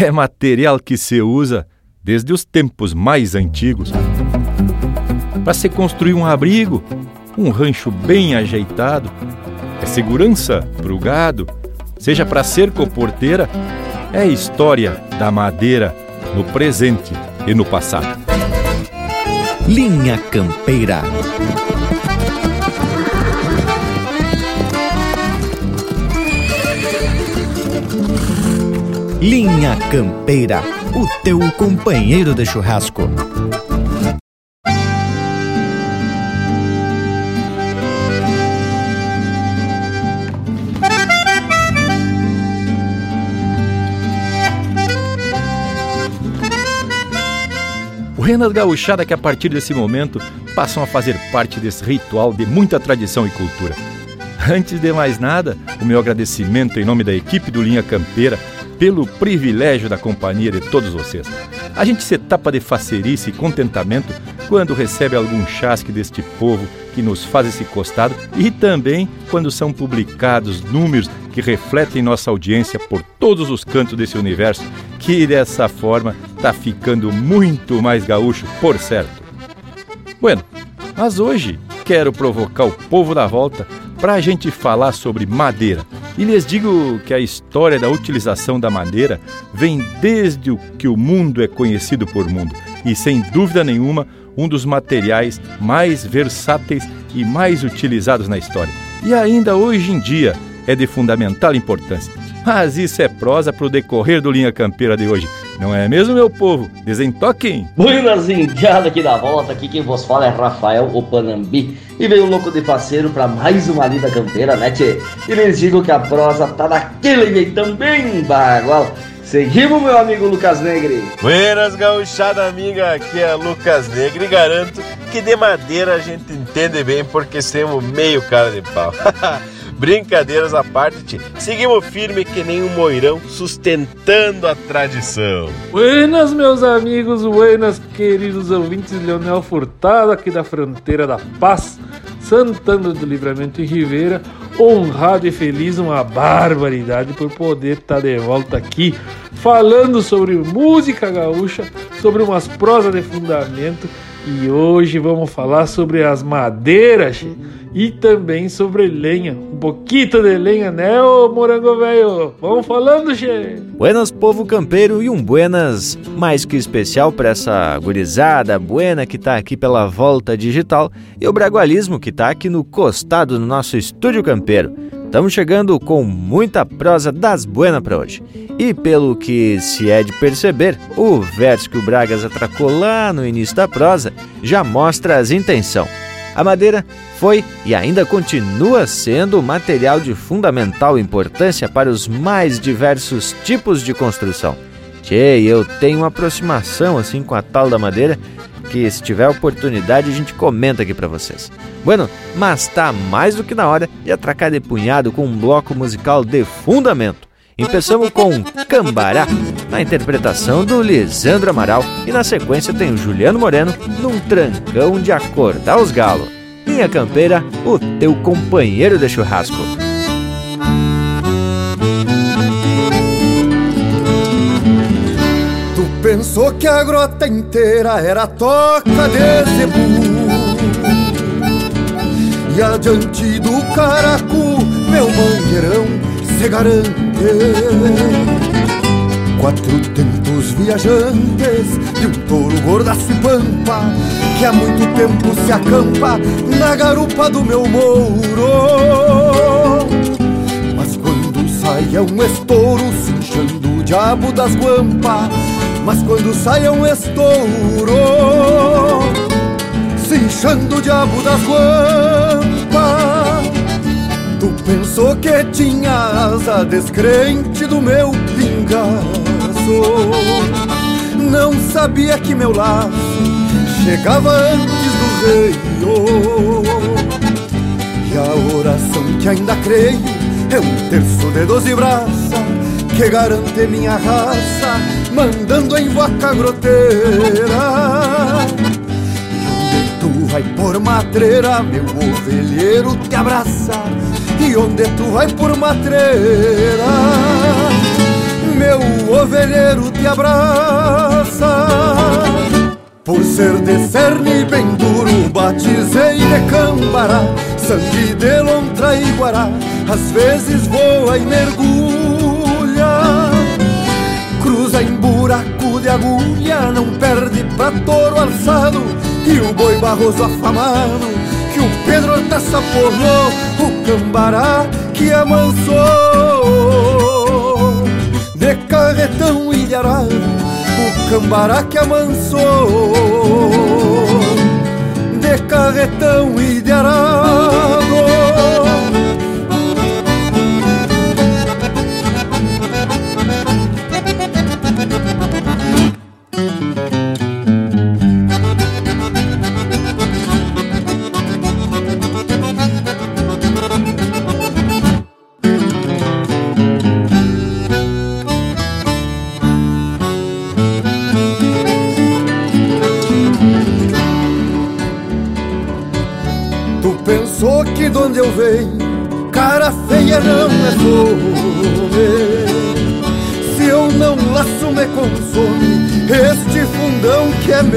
é material que se usa desde os tempos mais antigos para se construir um abrigo, um rancho bem ajeitado, é segurança para o gado, seja para cerca ou porteira, é história da madeira no presente e no passado. Linha Campeira. Linha Campeira, o teu companheiro de churrasco. Buenas gauchada que a partir desse momento passam a fazer parte desse ritual de muita tradição e cultura. Antes de mais nada, o meu agradecimento em nome da equipe do Linha Campeira pelo privilégio da companhia de todos vocês. A gente se tapa de facerice e contentamento quando recebe algum chasque deste povo que nos faz esse costado e também quando são publicados números que refletem nossa audiência por todos os cantos desse universo, que dessa forma está ficando muito mais gaúcho, por certo. Bueno, mas hoje quero provocar o povo da volta para a gente falar sobre madeira. E lhes digo que a história da utilização da madeira vem desde o que o mundo é conhecido por mundo e, sem dúvida nenhuma, um dos materiais mais versáteis e mais utilizados na história. E ainda hoje em dia, é de fundamental importância. Mas isso é prosa para o decorrer do Linha Campeira de hoje. Não é mesmo, meu povo? Desentoquem! Buenas indiadas aqui da volta, aqui quem vos fala é Rafael Opanambi e veio louco de parceiro para mais uma lida campeira, né, tchê? E lhes digo que a prosa tá daquele jeitão bem bagual. Seguimos, meu amigo Lucas Negre. Buenas, gauchada amiga, aqui é Lucas Negre e garanto que de madeira a gente entende bem porque somos meio cara de pau. Brincadeiras à parte, seguimos firme que nem um moirão, sustentando a tradição. Buenas, meus amigos, buenas, queridos ouvintes, Leonel Furtado, aqui da fronteira da Paz, Santana do Livramento e Ribeira, honrado e feliz, uma barbaridade por poder estar de volta aqui, falando sobre música gaúcha, sobre umas prosas de fundamento, e hoje vamos falar sobre as madeiras e também sobre lenha. Um pouquinho de lenha, né, ô morango velho? Vamos falando, che. Buenas, povo campeiro, e um buenas mais que especial para essa gurizada buena que tá aqui pela volta digital e o bragualismo que tá aqui no costado do nosso estúdio campeiro. Estamos chegando com muita prosa das buenas para hoje. E pelo que se é de perceber, o verso que o Bragas atracou lá no início da prosa já mostra as intenções. A madeira foi e ainda continua sendo material de fundamental importância para os mais diversos tipos de construção. Tchê, eu tenho uma aproximação assim com a tal da madeira que se tiver oportunidade a gente comenta aqui para vocês. Bueno, mas tá mais do que na hora de atracar de punhado com um bloco musical de fundamento. Começamos com Cambará, na interpretação do Lisandro Amaral, e na sequência tem o Juliano Moreno num trancão de acordar os galos. Linha Campeira, o teu companheiro de churrasco. Pensou que a grota inteira era toca de zebu. E adiante do caracu, meu mangueirão se garante. Quatro tempos viajantes de um touro gordaço e pampa Que há muito tempo se acampa na garupa do meu mouro. Mas quando sai é um estouro cinchando o diabo das guampas Mas quando sai é um estouro cinchando o diabo das guampas. Tu pensou que tinha asa descrente do meu pingaço. Não sabia que meu laço chegava antes do rei E a oração que ainda creio é um terço de doze braças Que garante minha raça mandando em vaca groteira E onde tu vai por matreira, meu ovelheiro te abraça e onde tu vai por matreira teu ovelheiro te abraça. Por ser de cerne bem duro, batizei de cambará, sangue de lontra e guará, às vezes voa e mergulha. Buraco de agulha, não perde pra touro alçado, e o boi barroso afamado, que o Pedro Taça porrou, o cambará que amansou. De carretão e de arado, o cambará que amansou De carretão e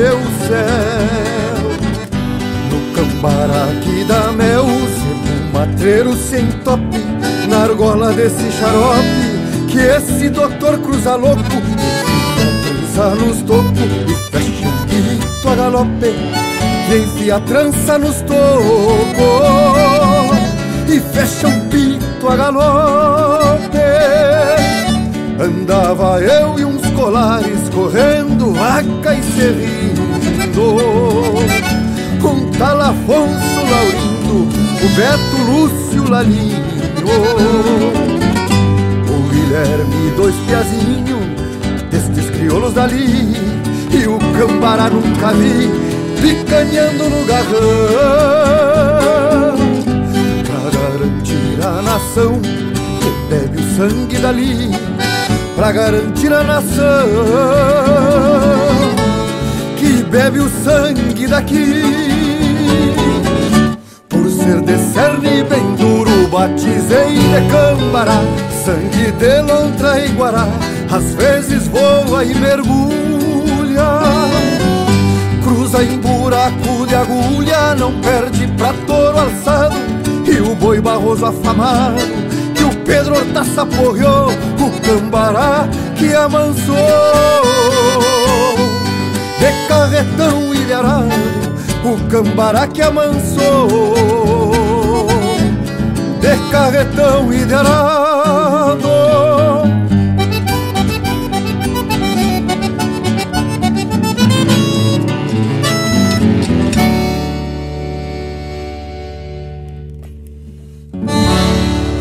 meu céu. No cambará que dá mel, sebo matreiro sem tope, na argola desse xarope, que esse doutor cruza louco, trança nos tocos e fecha um grito a galope, e enfia a trança nos tocos e fecha um pito a galope. Andava eu e uns colares correndo, vaca e serrindo, com tal Afonso Laurindo, o Beto Lúcio Lalinho, o Guilherme dois piazinhos, destes crioulos dali, e o Cambará nunca vi, picanhando no garrão a nação que bebe o sangue dali pra garantir a nação que bebe o sangue daqui. Por ser de cerne bem duro, batizei de cambará, sangue de lontra e guará, às vezes voa e mergulha. Cruza em buraco de agulha, não perde pra touro alçado e o boi barroso afamado Pedro Hortaça porreou O cambará que amansou. De carretão ilharado O cambará que amansou. De carretão ilharado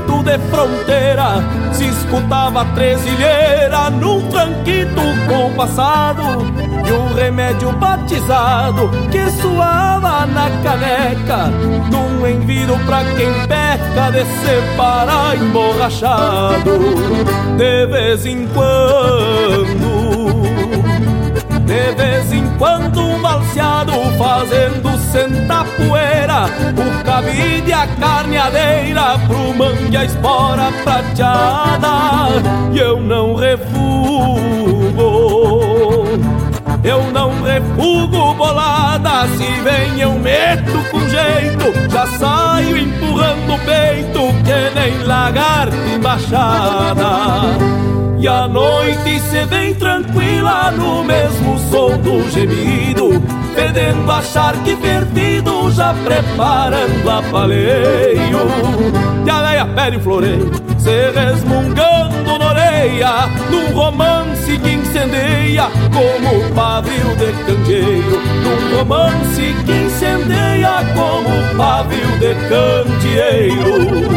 Ranchito de fronteira Se escutava tresilheira num tranquito compassado E um remédio batizado que suava na caneca Num enviro pra quem peca de separar emborrachado. De vez em quando de vez em quando um balseado fazendo sentar poeira O cabide a carneadeira pro mangue a espora prateada E eu não refugo eu não refugo bolada, se vem eu meto com jeito, já saio empurrando o peito que nem lagarto embaixada. E a noite se vem tranquila no mesmo som do gemido Fedendo a charque vertido, já preparando a paleio. E a veia pele floreio, se resmungando na orelha Num romance que incendeia como pavio de candeeiro. Num romance que incendeia como pavio de candeeiro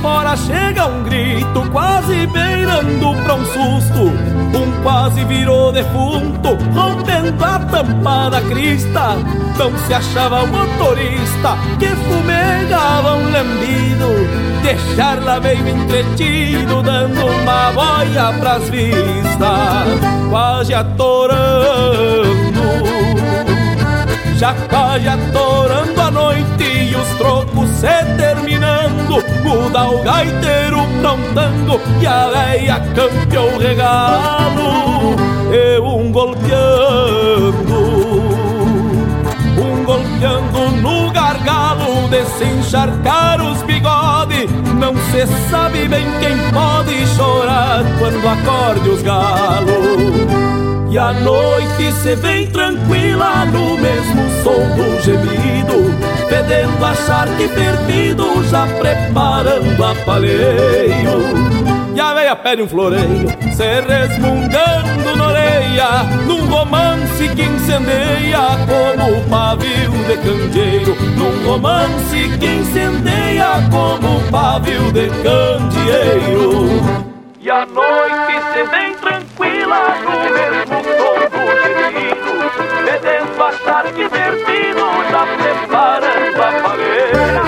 fora chega um grito, quase beirando pra um susto. Um quase virou defunto, rompendo a tampa da crista. Não se achava o motorista que fumegava um lambido. Deixar lá meio entretido, dando uma boia pras vistas, quase atorando. Já quase atorando a noite os trocos se terminando Muda o gaiteiro prontando e a veia campeou o regalo E um golpeando, um golpeando no gargalo De se encharcar os bigodes Não se sabe bem quem pode chorar quando acorde os galos e a noite se vem tranquila no mesmo som do gemido Fedendo a charque perdido, já preparando a paleio. E a veia pede um floreio, se resmungando na orelha Num romance que incendeia como pavio de candeeiro. Num romance que incendeia como pavio de candeeiro. E a noite se vem preparando a palheira.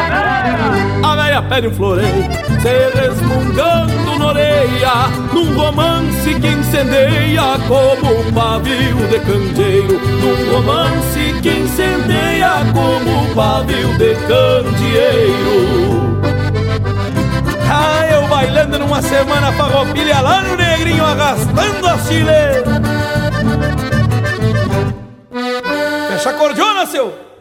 A véia pede um floreio, se resmungando na orelha Num romance que incendeia como um pavio de candeeiro. Num romance que incendeia como um pavio de candeeiro. Ah, eu bailando numa semana farroupilha lá no negrinho arrastando a chile Fecha a cordiona, seu!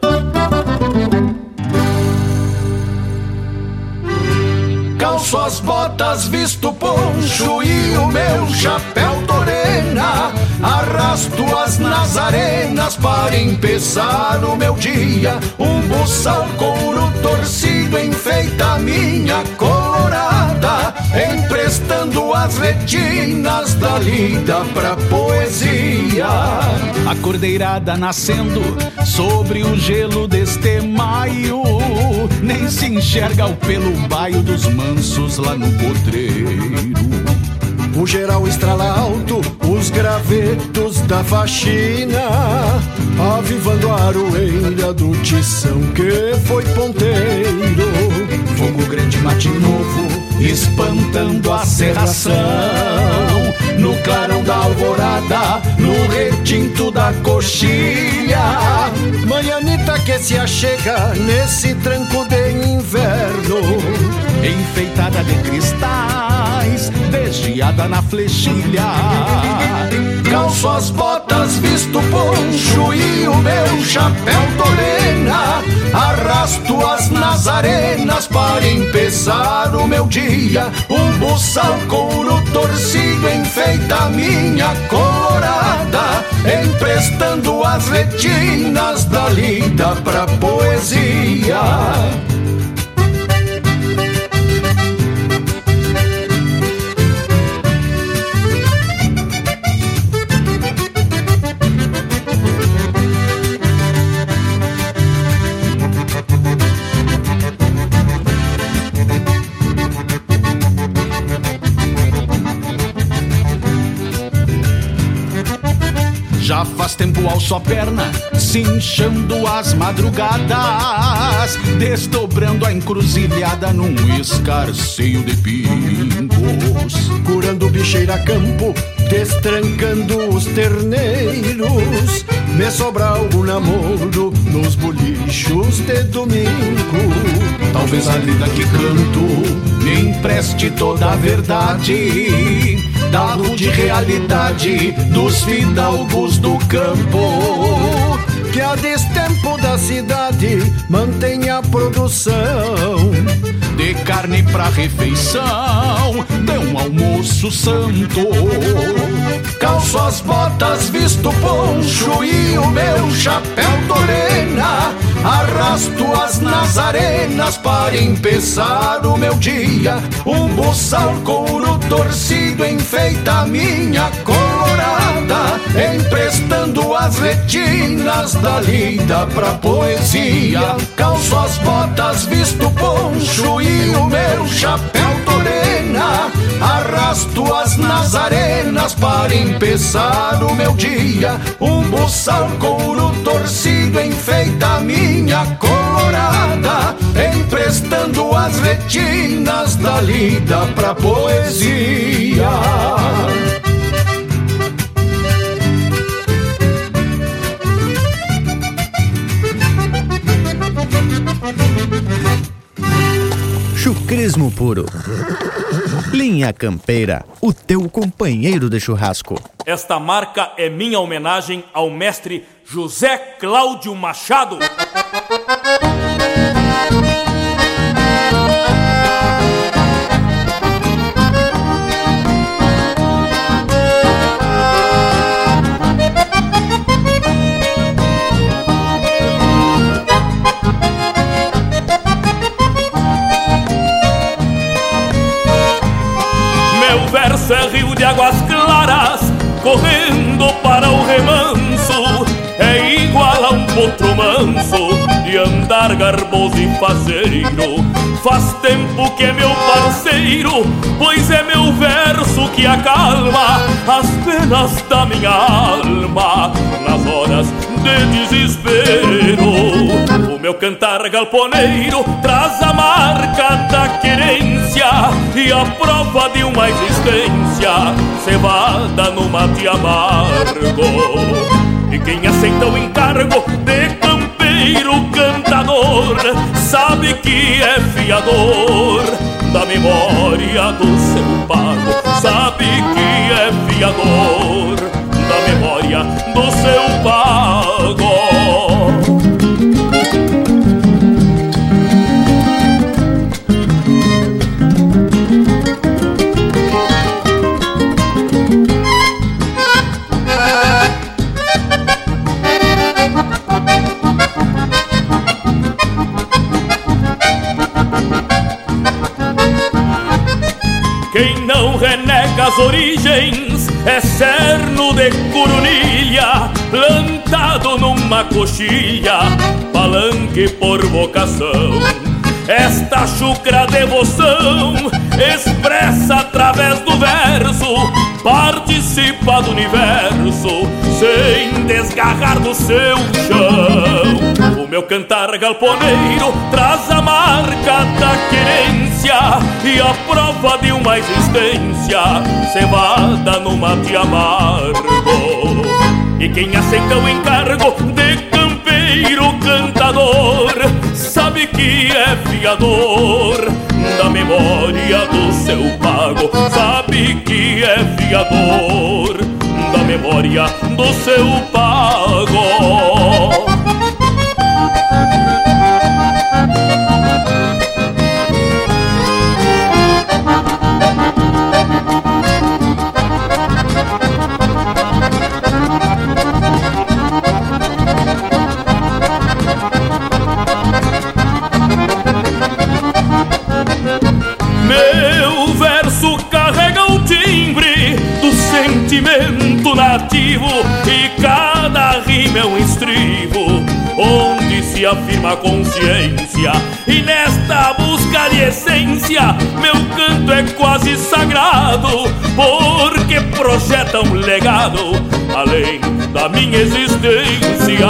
Calço as botas, visto poncho e o meu chapéu torena. Arrasto as nazarenas para empezar o meu dia. Um buçal couro torcido enfeita minha colorada, emprestando as retinas da lida pra poesia. A cordeirada nascendo sobre o gelo deste maio, nem se enxerga o pelo baio dos mansos lá no potreiro. O geral estrala alto, os gravetos da faxina, avivando a aroeira do tição que foi ponteiro. Fogo grande mate novo, espantando a serração. No clarão da alvorada, no retinto da coxilha. Manhanita que se achega nesse tranco de inverno, enfeitada de cristais, desviada na flechilha. Calço as botas, visto poncho e o meu chapéu torena. Arrasto as nazarenas para empezar o meu dia. Um buçal couro torcido enfeita minha colorada, emprestando as retinas da lida pra poesia. Faz tempo ao só perna, cinchando as madrugadas, desdobrando a encruzilhada num escarceio de pingos. curando bicheira campo, destrancando os terneiros. Me sobra algum namoro nos bolichos de domingo. Talvez a lida que canto me empreste toda a verdade da rude realidade dos fidalgos do campo. Que a destempo da cidade mantenha a produção de carne pra refeição, de um almoço santo. Calço as botas, visto poncho e o meu chapéu torena. Arrasto as nazarenas para empezar o meu dia. Um buçal couro torcido enfeita a minha emprestando as retinas da lida pra poesia. Calço as botas, visto poncho e o meu chapéu torena. Arrasto as nazarenas para empezar o meu dia. Um buçal couro torcido enfeita a minha colorada, emprestando as retinas da lida pra poesia. Chucrismo puro. Linha Campeira, o teu companheiro de churrasco. Esta marca é minha homenagem ao mestre José Cláudio Machado. Manso, de andar garboso e faceiro. Faz tempo que é meu parceiro, pois é meu verso que acalma as penas da minha alma nas horas de desespero. O meu cantar galponeiro traz a marca da querência e a prova de uma existência cevada no mate amargo. E quem aceita o encargo de campeiro cantador sabe que é fiador da memória do seu pago, sabe que é fiador da memória do seu pago. Quem não renega as origens é cerno de coronilha, plantado numa coxilha, palanque por vocação. Esta chucra devoção expressa através do verso, participa do universo, sem desgarrar do seu chão. O meu cantar galponeiro traz a marca da querência e a prova de uma existência cevada no mate amargo. E quem aceita o encargo de campeiro cantador sabe que é fiador memória do seu pago. Onde se afirma a consciência e nesta busca de essência meu canto é quase sagrado porque projeta um legado além da minha existência.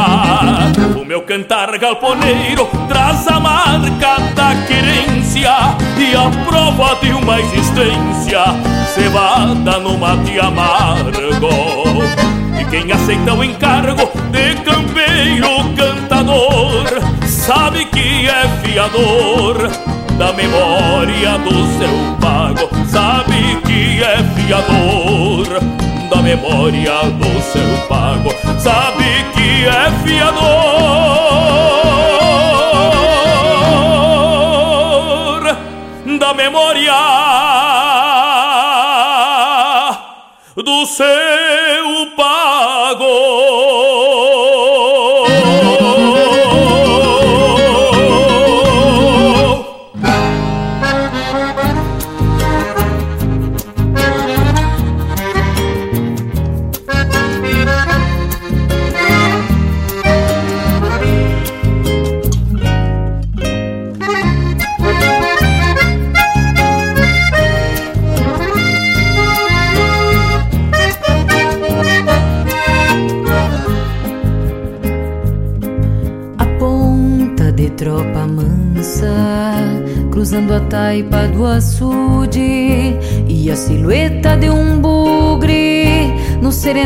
O meu cantar galponeiro traz a marca da querência e a prova de uma existência cevada no mate amargo. E quem aceita o encargo de campeiro sabe que é fiador da memória do seu pago, sabe que é fiador da memória do seu pago, sabe que é fiador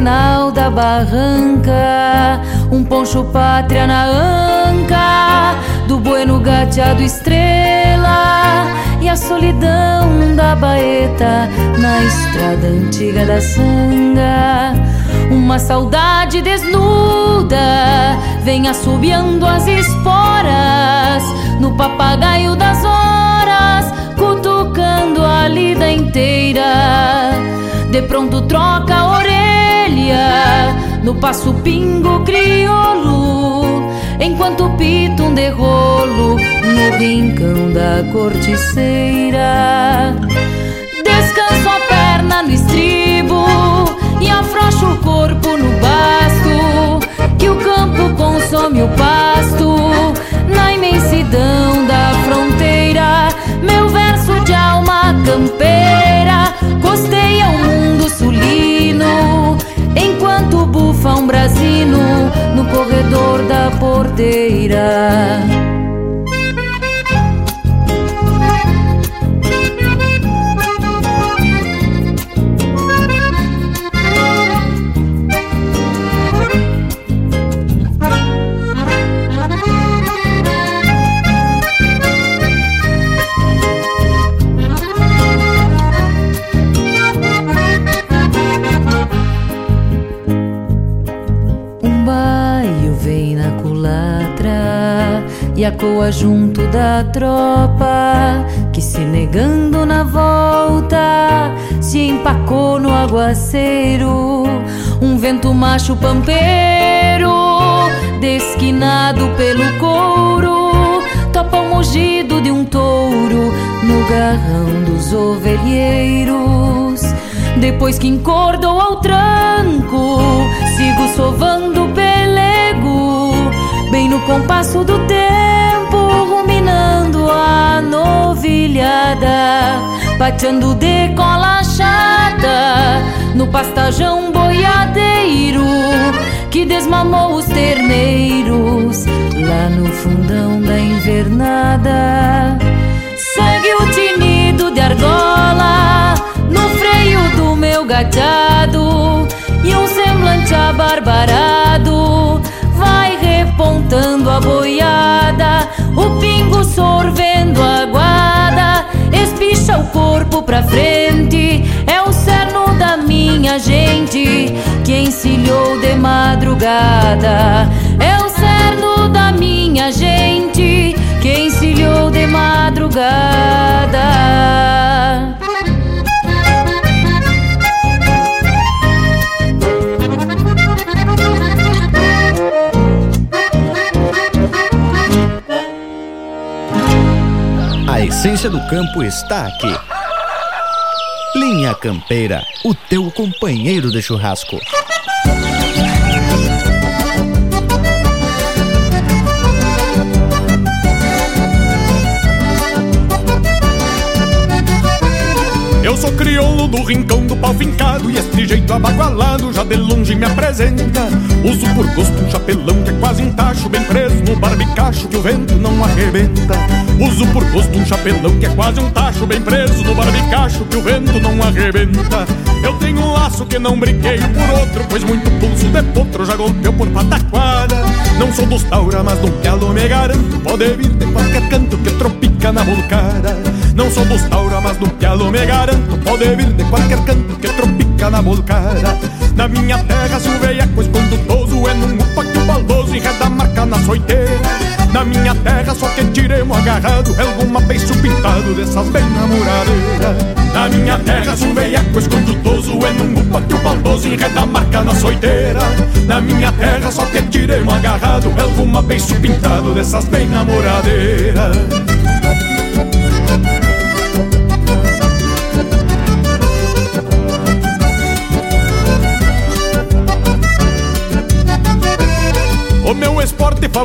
da barranca, um poncho pátria na anca do bueno gateado estrela e a solidão da baeta na estrada antiga da sanga. Uma saudade desnuda vem assobiando as esporas no papagaio das horas, cutucando a lida inteira. De pronto troca a orelha no passo pingo crioulo, enquanto pita um derrolo no rincão da corticeira. Descanso a perna no estribo e afrouxo o corpo no basto, que o campo consome o pasto na imensidão da fronteira. Meu verso de alma campeira costeia o mundo um brasino no corredor da porteira. E a coa junto da tropa que se negando na volta se empacou no aguaceiro. Um vento macho pampeiro, desquinado pelo couro, topa o mugido de um touro no garrão dos ovelheiros. Depois que encordou ao tranco, sigo sovando o pelego, bem no compasso do tempo ruminando a novilhada, pateando de cola chata no pastajão boiadeiro que desmamou os terneiros lá no fundão da invernada. Segue o tinido de argola no freio do meu gateado e um semblante abarbarado vai repontando a boiada, o pingo sorvendo a guada, espicha o corpo pra frente, é o cerno da minha gente que encilhou de madrugada, é o cerno da minha gente que encilhou de madrugada. Do campo está aqui. Linha Campeira, o teu companheiro de churrasco. Eu sou crioulo do rincão do pau fincado E este jeito abagualado já de longe me apresenta Uso por gosto um chapelão que é quase um tacho Bem preso no barbicacho que o vento não arrebenta Uso por gosto um chapelão que é quase um tacho Bem preso no barbicacho que o vento não arrebenta. Eu tenho um laço que não brinquei por outro Pois muito pulso de potro já golpeou por pataquada. Não sou dos taura, mas do galo me garanto Pode vir de qualquer canto que tropica na volcada Não sou dos taura, mas do galo me garanto Pode vir de qualquer canto que tropica na volcada Na minha terra se o veiaco escondutoso É num upa que o baldoso enreda a marca na soiteira Na minha terra só que tiremos agarrado É alguma beiço pintado dessas bem namoradeiras. Na minha terra, se um veiaco escondutoso É num upa que o baldoso enreda a marca na soiteira. Na minha terra só que tiremos agarrado É alguma beiço pintado dessas bem namoradeiras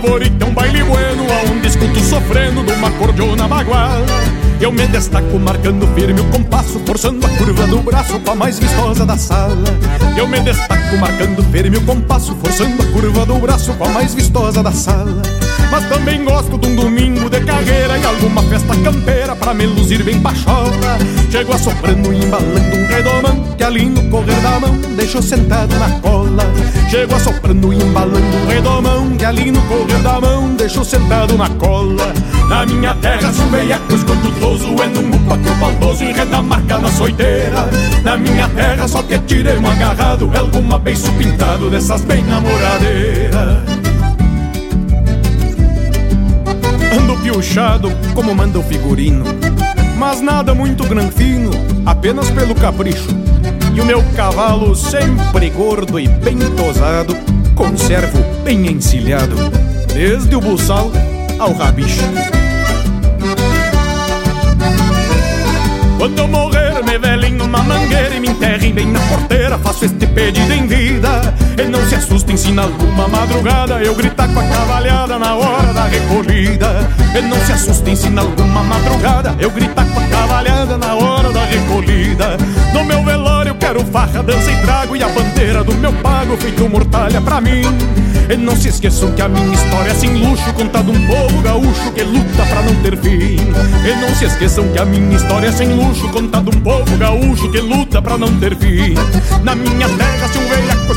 Favorito é um baile bueno onde escuto sofrendo de uma cordiona baguala eu me destaco marcando firme o compasso, forçando a curva do braço com a mais vistosa da sala. Eu me destaco marcando firme o compasso, forçando a curva do braço com a mais vistosa da sala. Mas também gosto de um domingo de carreira e alguma festa campeira para me luzir bem pachola. Chego assoprando e embalando um redomão que ali no correr da mão deixou sentado na cola. Chego assoprando e embalando um redomão que ali no correr da mão deixou sentado na cola. Na minha terra sou veiaco, escuto toso É num upa que o baldoso enreda a marca na soiteira Na minha terra só que tirei um agarrado É alguma beiço pintado dessas bem namoradeira. Ando piochado como manda o figurino Mas nada muito granfino, apenas pelo capricho. E o meu cavalo sempre gordo e bem tosado Conservo bem encilhado Desde o buçal ao rabicho Quando eu morrer, me velem numa mangueira e me enterrem bem na porteira, faço este pedido em vida. E não se assustem se na alguma madrugada eu gritar com a cavalhada na hora da recolhida. E não se assustem se na alguma madrugada eu gritar com a cavalhada na hora da recolhida. No meu velório quero farra, dança e trago e a bandeira do meu pago feito mortalha pra mim. E não se esqueçam que a minha história é sem luxo, contada um povo gaúcho que luta pra não ter fim. E não se esqueçam que a minha história é sem luxo, contada um povo gaúcho que luta pra não ter fim. Na minha terra, se um velhaco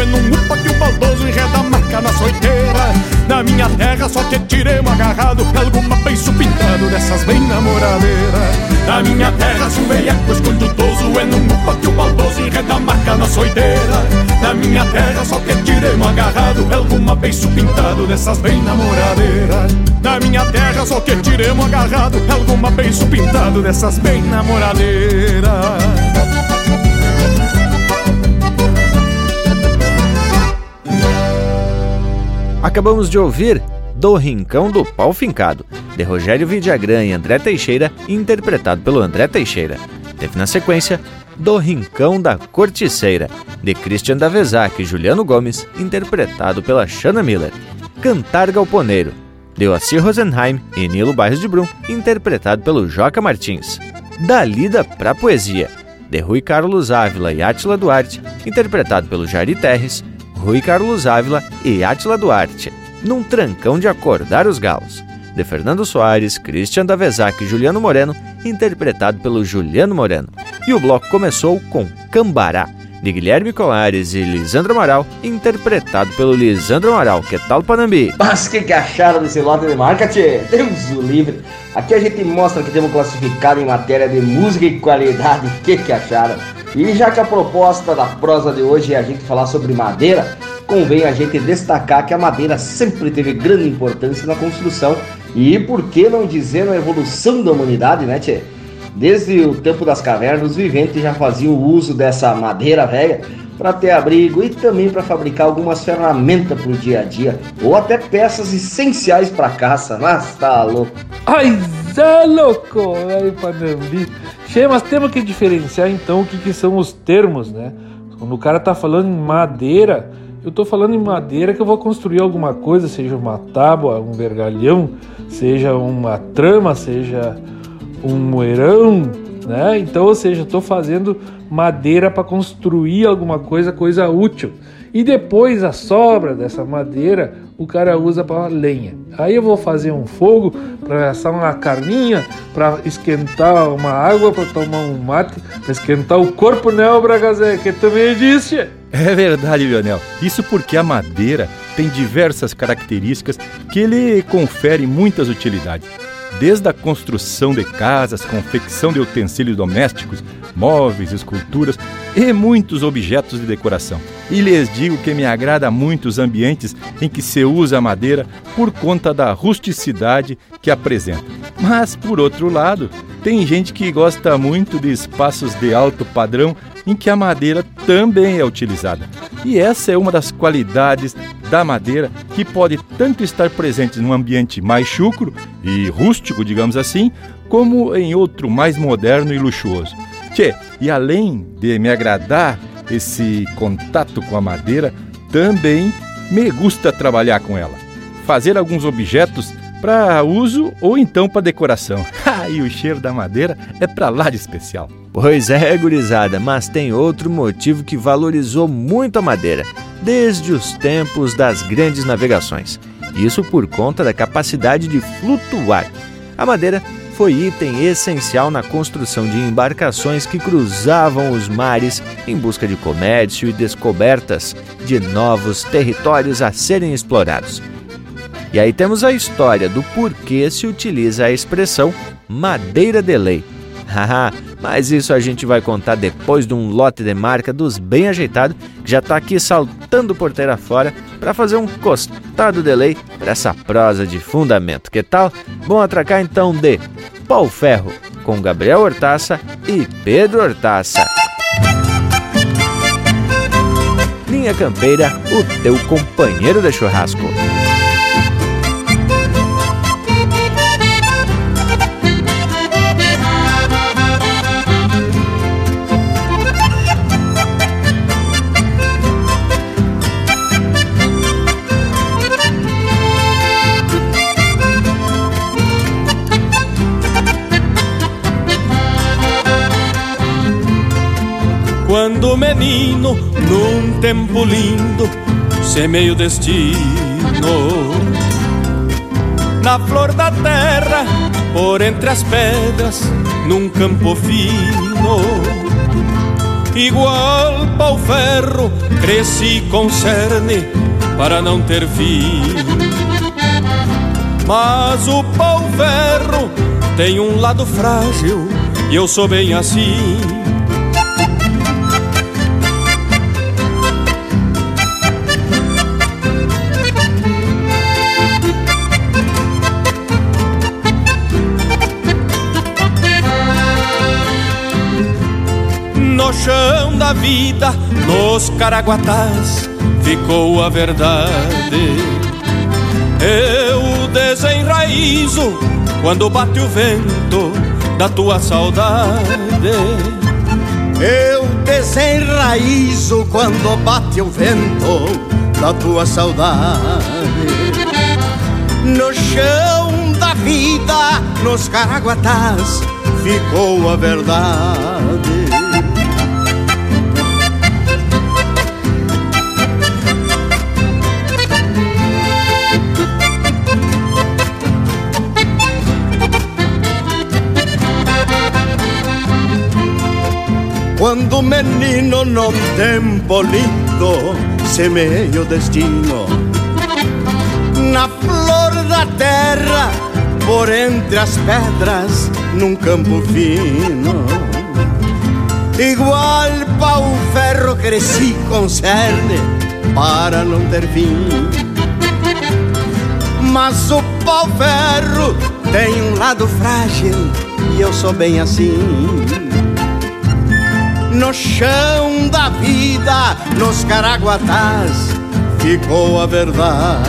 é num upa que o baldoso enreda a marca na soiteira. Na minha terra, só que tiremos agarrado alguma beiço pintado dessas bem namoradeiras. Na minha terra, se um velhaco escondutoso é num upa que o baldoso enreda a marca na soiteira. Na minha terra, só que tiremos agarrado alguma beiço pintado dessas bem namoradeiras. Na minha terra só que tiremos agarrado alguma beiço pintado dessas bem namoradeiras. Acabamos de ouvir Do Rincão do Pau Fincado, de Rogério Vidagrã e André Teixeira, interpretado pelo André Teixeira. Teve na sequência do Rincão da Corticeira, de Christian Davezac e Juliano Gomes, interpretado pela Shanna Miller. Cantar Galponeiro, de Oacir Rosenheim e Nilo Bairros de Brum, interpretado pelo Joca Martins. Da Lida pra Poesia, de Rui Carlos Ávila e Átila Duarte, interpretado pelo Jari Terres, Rui Carlos Ávila e Átila Duarte. Num trancão de acordar os galos, de Fernando Soares, Christian Davezac e Juliano Moreno, interpretado pelo Juliano Moreno. E o bloco começou com Cambará, de Guilherme Colares e Lisandro Amaral, interpretado pelo Lisandro Amaral. Que tal, Panambi? Mas que, que acharam desse lote de marca, tchê? Deus o livre. Aqui a gente mostra que temos classificado em matéria de música e qualidade. Que que acharam? E já que a proposta da prosa de hoje é a gente falar sobre madeira, convém a gente destacar que a madeira sempre teve grande importância na construção e, por que não dizer, na evolução da humanidade, né, tchê? Desde o tempo das cavernas, os viventes já faziam uso dessa madeira velha para ter abrigo e também para fabricar algumas ferramentas para o dia a dia, ou até peças essenciais para caça. Mas tá louco. Ai, Zé louco! Aí, Panambi. Che, mas temos que diferenciar então o que, que são os termos, né? Quando o cara tá falando em madeira, eu tô falando em madeira que eu vou construir alguma coisa, seja uma tábua, um vergalhão, seja uma trama, seja um moerão, né? Então, ou seja, estou fazendo madeira para construir alguma coisa, coisa útil. E depois a sobra dessa madeira o cara usa para lenha. Aí eu vou fazer um fogo para assar uma carninha, para esquentar uma água, para tomar um mate, para esquentar o corpo, né, Bragazé, que também disse. É verdade, Lionel. Isso porque a madeira tem diversas características que ele confere muitas utilidades desde a construção de casas, confecção de utensílios domésticos, móveis, esculturas e muitos objetos de decoração. E lhes digo que me agrada muito os ambientes em que se usa a madeira por conta da rusticidade que apresenta. Mas, por outro lado, tem gente que gosta muito de espaços de alto padrão em que a madeira também é utilizada. E essa é uma das qualidades da madeira que pode tanto estar presente num ambiente mais chucro e rústico, digamos assim, como em outro mais moderno e luxuoso. Tchê, e além de me agradar esse contato com a madeira, também me gusta trabalhar com ela. fazer alguns objetos para uso ou então para decoração. e o cheiro da madeira é para lá de especial. Pois é, gurizada, mas tem outro motivo que valorizou muito a madeira, desde os tempos das grandes navegações. Isso por conta da capacidade de flutuar. A madeira foi item essencial na construção de embarcações que cruzavam os mares em busca de comércio e descobertas de novos territórios a serem explorados. E aí temos a história do porquê se utiliza a expressão madeira de lei. Haha, mas isso a gente vai contar depois de um lote de marca dos bem ajeitado que já está aqui saltando porteira fora para fazer um costado de lei para essa prosa de fundamento. Que tal? Bom atracar então de Pau Ferro com Gabriel Hortaça e Pedro Hortaça. Linha Campeira, o teu companheiro de churrasco. Menino, num tempo lindo, semeio destino. Na flor da terra, por entre as pedras, num campo fino. Igual pau ferro, cresci com cerne para não ter fim. Mas o pau ferro tem um lado frágil e eu sou bem assim. Chão da vida, nos caraguatás, ficou a verdade. Eu desenraizo quando bate o vento da tua saudade. Eu desenraizo quando bate o vento da tua saudade. No chão da vida, nos caraguatás, ficou a verdade. Quando menino num tempo lindo semeia o destino. Na flor da terra, por entre as pedras, num campo fino. Igual pau ferro cresci com cerne para não ter fim. Mas o pau ferro tem um lado frágil e eu sou bem assim no chão da vida, nos caraguatás, ficou a verdade.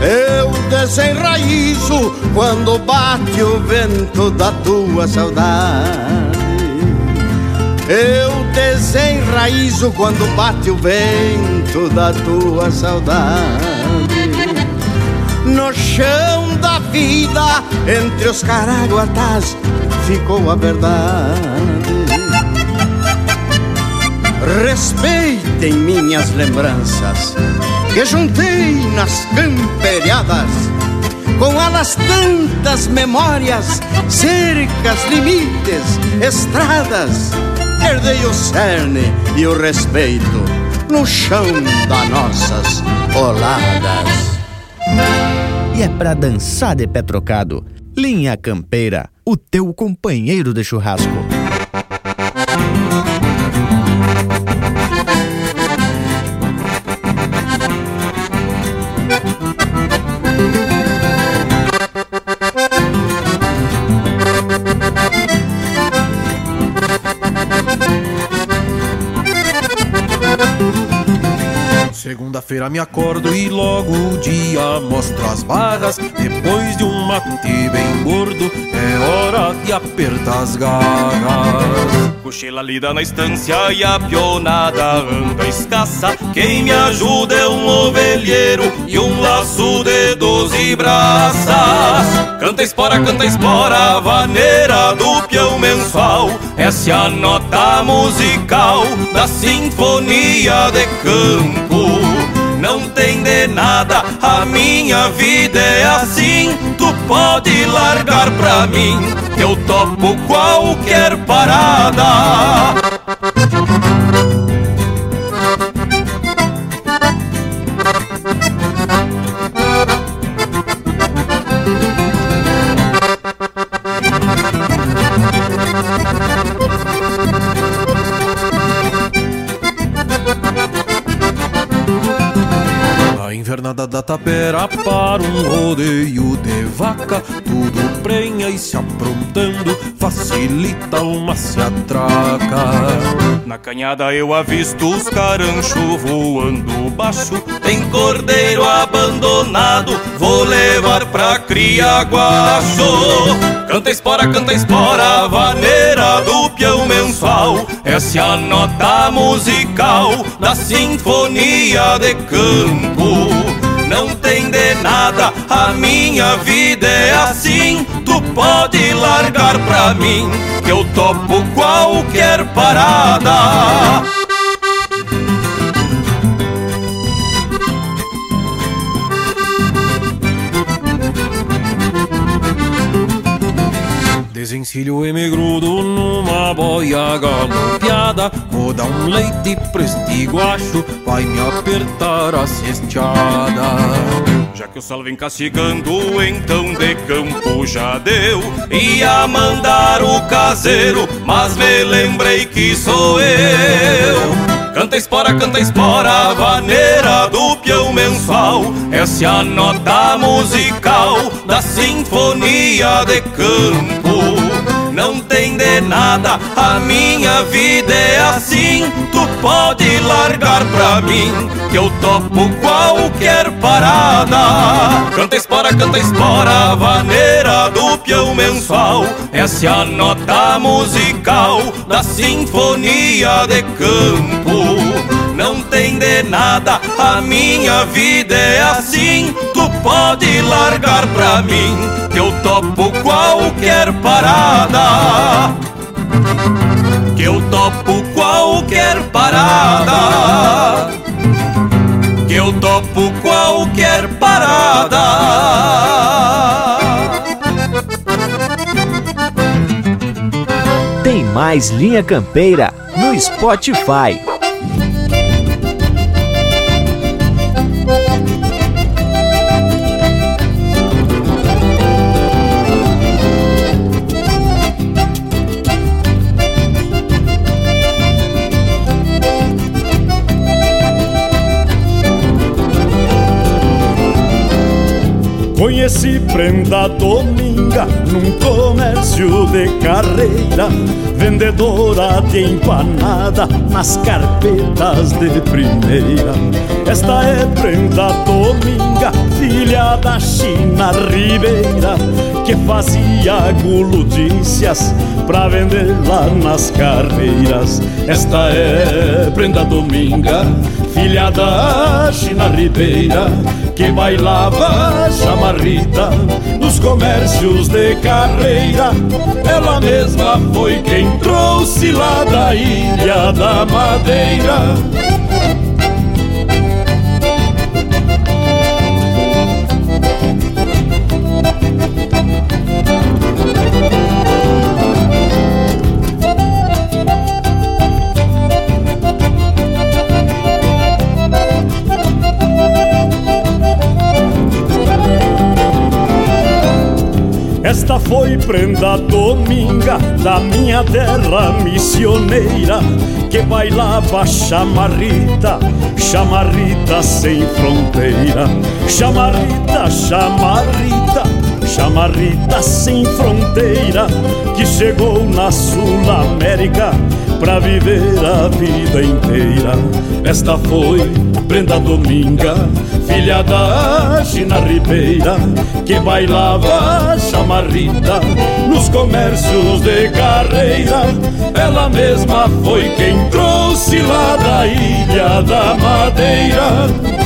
Eu desenraizo quando bate o vento da tua saudade. Eu desenraizo quando bate o vento da tua saudade. No chão da vida, entre os caraguatás, ficou a verdade. Respeitem minhas lembranças que juntei nas camperiadas, com elas tantas memórias, cercas, limites, estradas. Herdei o cerne e o respeito no chão das nossas oladas. E é pra dançar de pé trocado. Linha Campeira, o teu companheiro de churrasco. Segunda-feira me acordo e logo o dia mostra as barras. Depois de um mate bem gordo, é hora e aperta as garras. Cochila lida na estância e a pionada anda escassa. Quem me ajuda é um ovelheiro e um laço de doze braças. Canta espora, canta espora, vaneira do peão mensual. Essa é a nota musical da sinfonia de campo não tem de nada, a minha vida é assim. Tu pode largar pra mim, eu topo qualquer parada. Da tapera para um rodeio de vaca. Tudo prenha e se aprontando facilita uma se atraca Na canhada eu avisto os caranchos voando baixo. Tem cordeiro abandonado, vou levar pra cria guacho. Canta espora, canta espora, vaneira do peão mensual Essa é a nota musical da sinfonia de campo não tem de nada, a minha vida é assim. Tu pode largar pra mim, que eu topo qualquer parada. Desencilho e me grudo numa boia galopeada Vou dar um leite pra este guacho Vai me apertar a cesteada Já que o sol vem castigando, então de campo já deu. Ia mandar o caseiro, mas me lembrei que sou eu. Canta espora, canta espora, vaneira do peão mensual Essa é a nota musical da sinfonia de campo Não tem de nada, a minha vida é assim Tu pode largar pra mim, que eu topo qualquer parada Canta espora, canta espora, vaneira do peão mensual Essa é a nota musical da sinfonia de campo não tem de nada, a minha vida é assim. Tu pode largar pra mim, que eu topo qualquer parada. Que eu topo qualquer parada. Que eu topo qualquer parada. Tem mais Linha Campeira no Spotify. Conheci prenda dominga num comércio de carreira Vendedora de empanada nas carpetas de primeira. Esta é prenda dominga, filha da China Ribeira Que fazia guludícias pra vender lá nas carreiras. Esta é prenda dominga, filha da China Ribeira que bailava chamarrita nos comércios de carreira. Ela mesma foi quem trouxe lá da Ilha da Madeira. Esta foi prenda dominga da minha terra missioneira Que bailava chamarrita, chamarrita sem fronteira Chamarrita, chamarrita, chamarrita sem fronteira que chegou na Sul América pra viver a vida inteira. Esta foi Brenda Dominga, filha da China Ribeira, que bailava chamarrita nos comércios de carreira. Ela mesma foi quem trouxe lá da Ilha da Madeira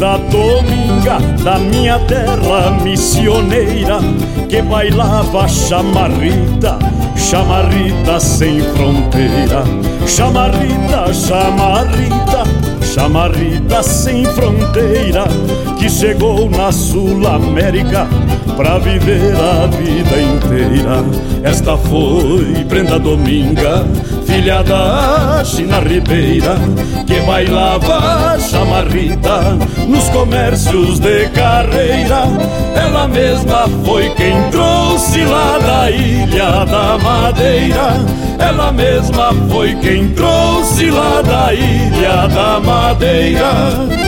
prenda dominga da minha terra missioneira que bailava chamarrita, chamarrita sem fronteira. Chamarrita, chamarrita, chamarrita sem fronteira que chegou na Sul América pra viver a vida inteira. Esta foi prenda dominga filha da China Ribeira, que bailava chamarrita nos comércios de carreira. Ela mesma foi quem trouxe lá da Ilha da Madeira. Ela mesma foi quem trouxe lá da Ilha da Madeira.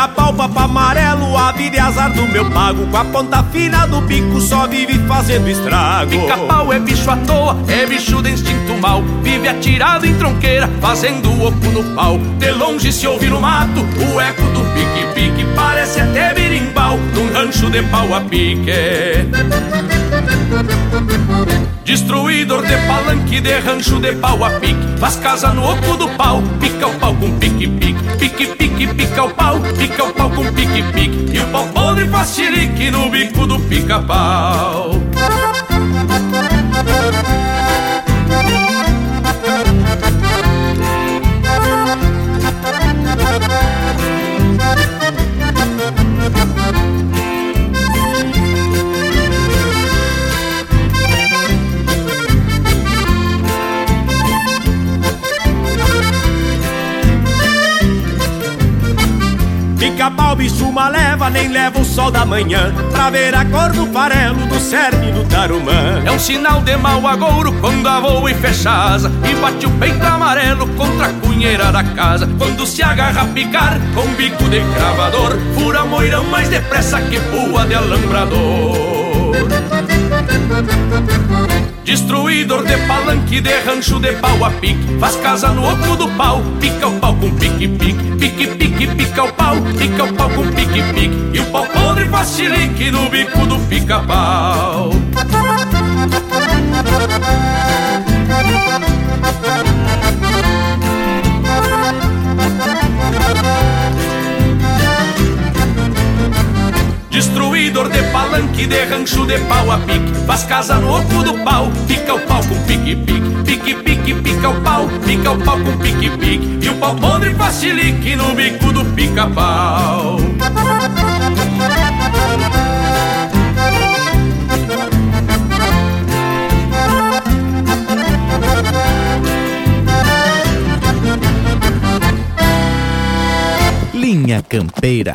Pica-pau, papo amarelo, a vida e azar do meu pago. Com a ponta fina do bico só vive fazendo estrago. Pica-pau é bicho à toa, é bicho de instinto mal Vive atirado em tronqueira, fazendo oco no pau. De longe se ouve no mato, o eco do pique-pique Parece até birimbau, num rancho de pau a pique. Destruidor de palanque, de rancho de pau a pique Faz casa no oco do pau, pica o pau com pique-pique Pique-pique, pica o pau, pica o pau com pique-pique E o pau podre faz xerique no bico do pica-pau Pica-pau, nem leva o sol da manhã Pra ver a cor do farelo do cerne do tarumã. É um sinal de mau agouro quando a voa e fecha asa E bate o peito amarelo contra a cunheira da casa. Quando se agarra a picar com bico de cravador Fura moirão mais depressa que pua de alambrador Destruidor de palanque, de rancho de pau a pique. Faz casa no oco do pau, pica o pau com pique-pique Pique-pique, pica o pau, pica o pau com pique-pique E o pau podre faz chilique no bico do pica-pau Destruidor de palanque, de rancho de pau a pique. Faz casa no oco do pau, pica o pau com pique-pique Pique-pique, pica o pau, pica o pau com pique-pique E o pau podre faz chilique no bico do pica-pau. Linha Campeira,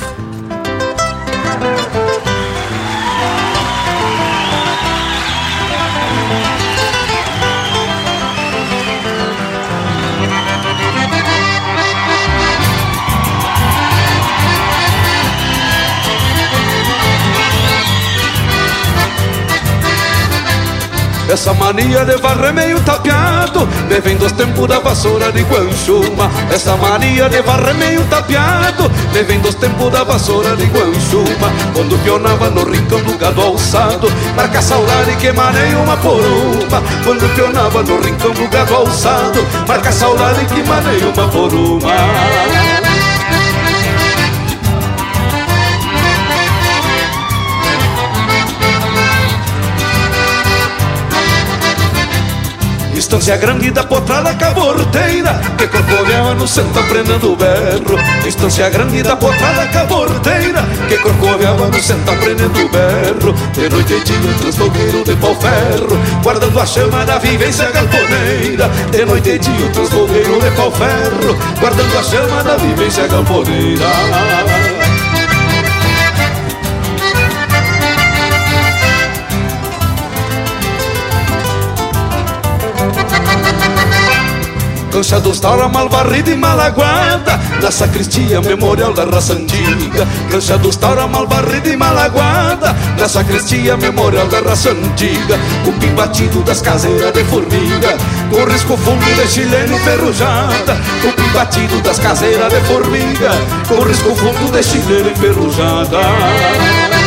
Essa mania de varrer meio tapeado Me vem dos tempos da vassoura de Guanchuma. Essa mania de varrer meio tapeado Me vem dos tempos da vassoura de Guanchuma. Quando pionava no rincão do gado alçado Marca saudade que manei uma por uma Quando pionava no rincão do gado alçado Marca saudade que manei uma por uma Estância grande da potrada caborteira Que corcoveava no centro aprendendo o berro. Estância grande da potrada caborteira Que corcoveava no centro aprendendo o berro. De noite e dia transfogueiro de pau ferro Guardando a chama da vivência galponeira. De noite e dia transfogueiro de pau ferro Guardando a chama da vivência galponeira Cancha dos Taura, mal varrida e malaguada Na sacristia, memorial da raça antiga. Cancha dos Taura, mal varrida e malaguada Na sacristia, memorial da raça antiga. Cupim batido das caseiras de formiga Com risco fundo de chileno enferrujada Cupim batido das caseiras de formiga Com risco fundo de chileno enferrujada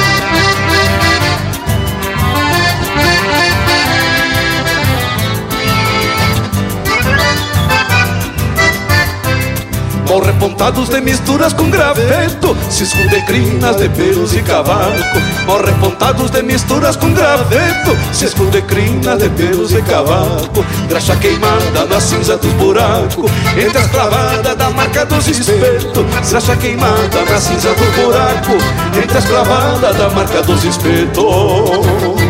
Mal repontados de misturas com graveto Cisco de crinas de pelos e cavaco. Mal repontados de misturas com graveto Cisco de crinas de pelos e cavaco. Graxa queimada na cinza dos buracos Entre as clavadas da marca dos espetos. Graxa queimada na cinza do buraco Entre as clavadas da marca dos espetos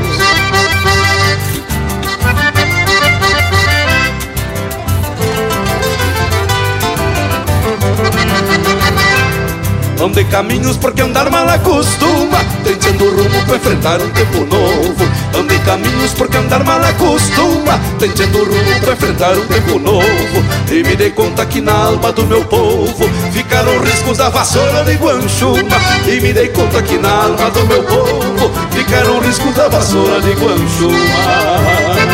Ande caminhos porque andar mal acostuma. Tentando rumo para enfrentar um tempo novo. Ande caminhos porque andar mal acostuma. Tentando rumo para enfrentar um tempo novo. E me dei conta que na alma do meu povo Ficaram riscos da vassoura de Guanchuma. E me dei conta que na alma do meu povo Ficaram riscos da vassoura de Guanchuma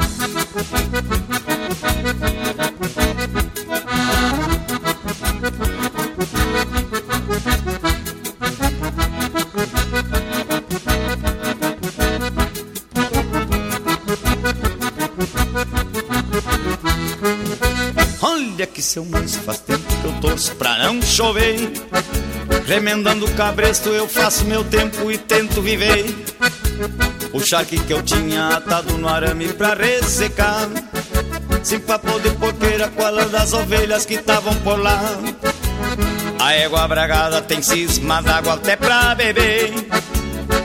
Olha que seu moço faz tempo que eu torço pra não chover. Remendando o cabresto eu faço meu tempo e tento viver. O charque que eu tinha atado no arame pra ressecar Sem papo de porqueira com a lã das ovelhas que estavam por lá. A égua bragada tem cisma d'água até pra beber.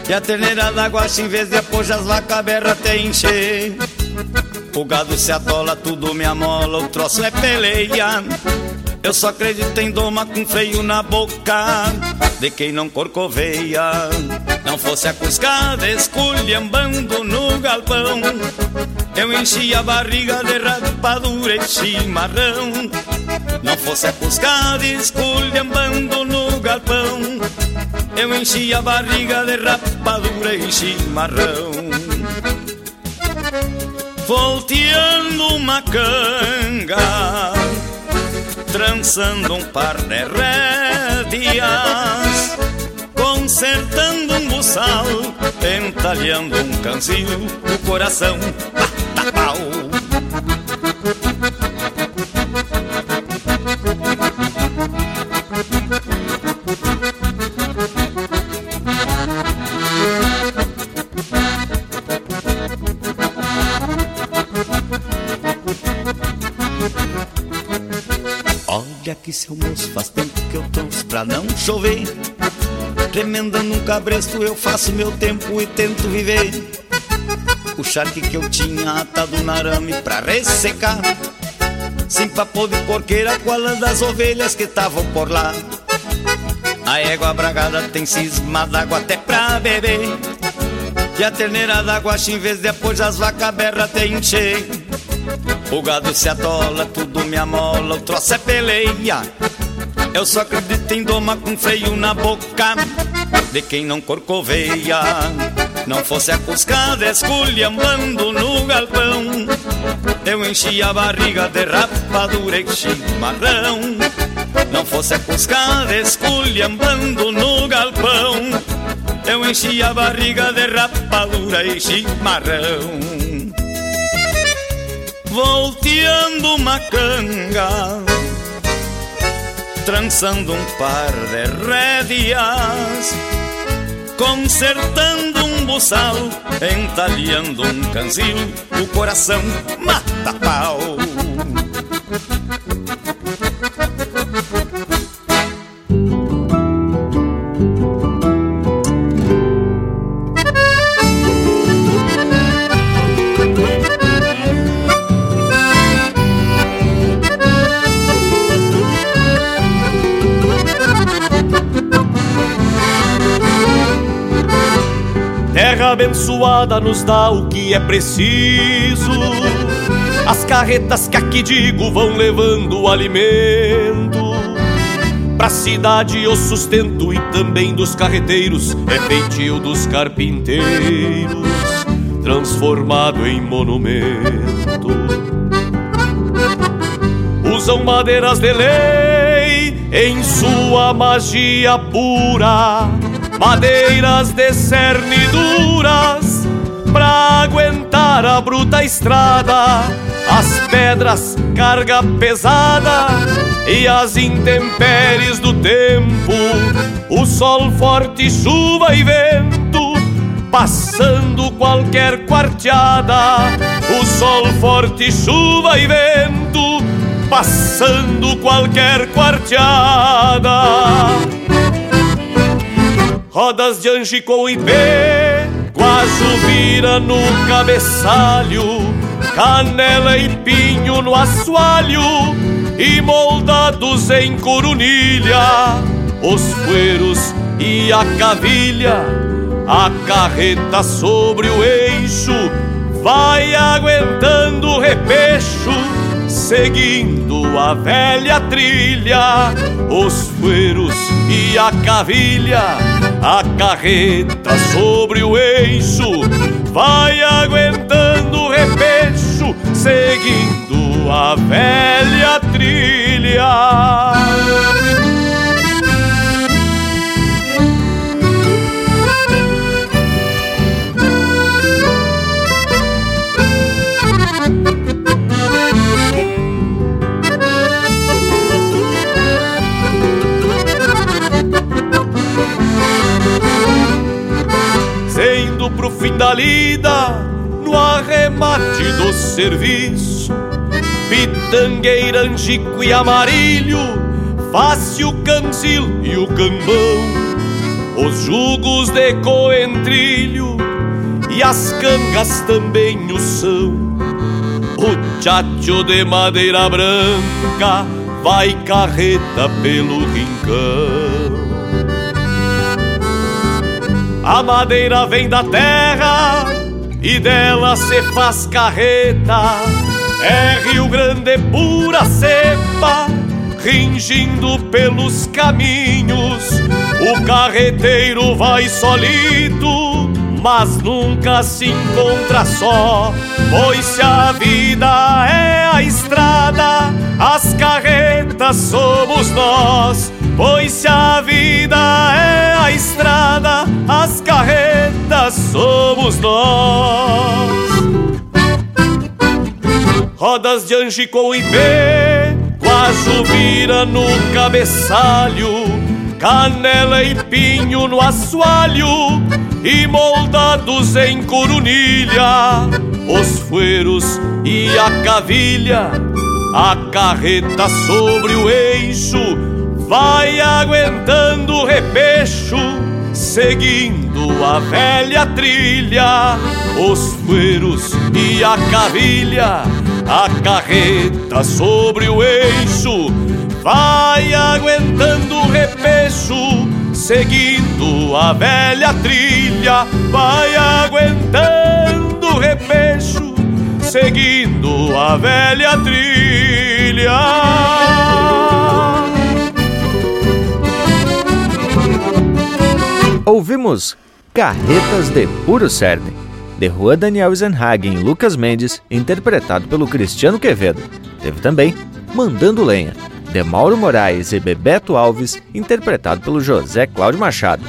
E a terneira d'água em vez de apojar as vacas berra até encher O gado se atola, tudo me amola, o troço é peleia. Eu só acredito em doma com freio na boca De quem não corcoveia. Não fosse a cuscada esculhambando no galpão Eu enchia a barriga de rapadura e chimarrão. Não fosse a cuscada esculhambando no galpão Eu enchia a barriga de rapadura e chimarrão Volteando uma canga trançando um par de rédeas, consertando um buçal, entalhando um canzil, o coração bata pau. Seu moço faz tempo que eu trouxe pra não chover. Remendando um cabresto eu faço meu tempo e tento viver. O charque que eu tinha atado no arame pra ressecar. Sem papo de porqueira com a lã das ovelhas que estavam por lá? A égua bragada tem cisma d'água até pra beber. E a terneira d'água em vez de apoiar as vacas berra até encher. O gado se atola, tudo me amola, o troço é peleia. Eu só acredito em doma com freio na boca de quem não corcoveia. Não fosse a cuscada esculhambando no galpão, eu enchia a barriga de rapadura e chimarrão. Não fosse a cuscada esculhambando no galpão, eu enchia a barriga de rapadura e chimarrão. Volteando uma canga trançando um par de rédeas, consertando um buçal, entalhando um canzil, o coração mata pau. Abençoada nos dá o que é preciso. As carretas que aqui digo vão levando alimento. Pra cidade o sustento e também dos carreteiros é feitio dos carpinteiros, transformado em monumento. Usam madeiras de lei em sua magia pura madeiras de cerne pra aguentar a bruta estrada, as pedras carga pesada e as intempéries do tempo, o sol forte, chuva e vento, passando qualquer quarteada, o sol forte, chuva e vento, passando qualquer quarteada. Rodas de Angico e pé, Guajo vira no cabeçalho, canela e pinho no assoalho, e moldados em corunilha, os fueiros e a cavilha, a carreta sobre o eixo, vai aguentando o repecho, seguindo a velha trilha, os fueiros e a cavilha, a carreta sobre o eixo, vai aguentando o repecho, seguindo a velha trilha. Da lida, no arremate do serviço. Pitangueira, angico e amarilho, fácil cancil e o cambão. Os jugos de coentrilho e as cangas também o são. O chacho de madeira branca vai carreta pelo rincão. A madeira vem da terra e dela se faz carreta. É Rio Grande pura cepa, ringindo pelos caminhos. O carreteiro vai solito, mas nunca se encontra só. Pois se a vida é a estrada, as carretas somos nós. Pois se a vida é estrada, as carretas somos nós. Rodas de Angico e pé, Guajo vira no cabeçalho, canela e pinho no assoalho, e moldados em corunilha, os fueiros e a cavilha, a carreta sobre o eixo vai aguentando o repecho, seguindo a velha trilha, os fueiros e a cavilha, a carreta sobre o eixo, vai aguentando o repecho, seguindo a velha trilha, vai aguentando o repecho seguindo a velha trilha. Ouvimos Carretas de Puro Cerne, de Rua Daniel Eisenhagen e Lucas Mendes, interpretado pelo Cristiano Quevedo. Teve também Mandando Lenha, de Mauro Moraes e Bebeto Alves, interpretado pelo José Cláudio Machado.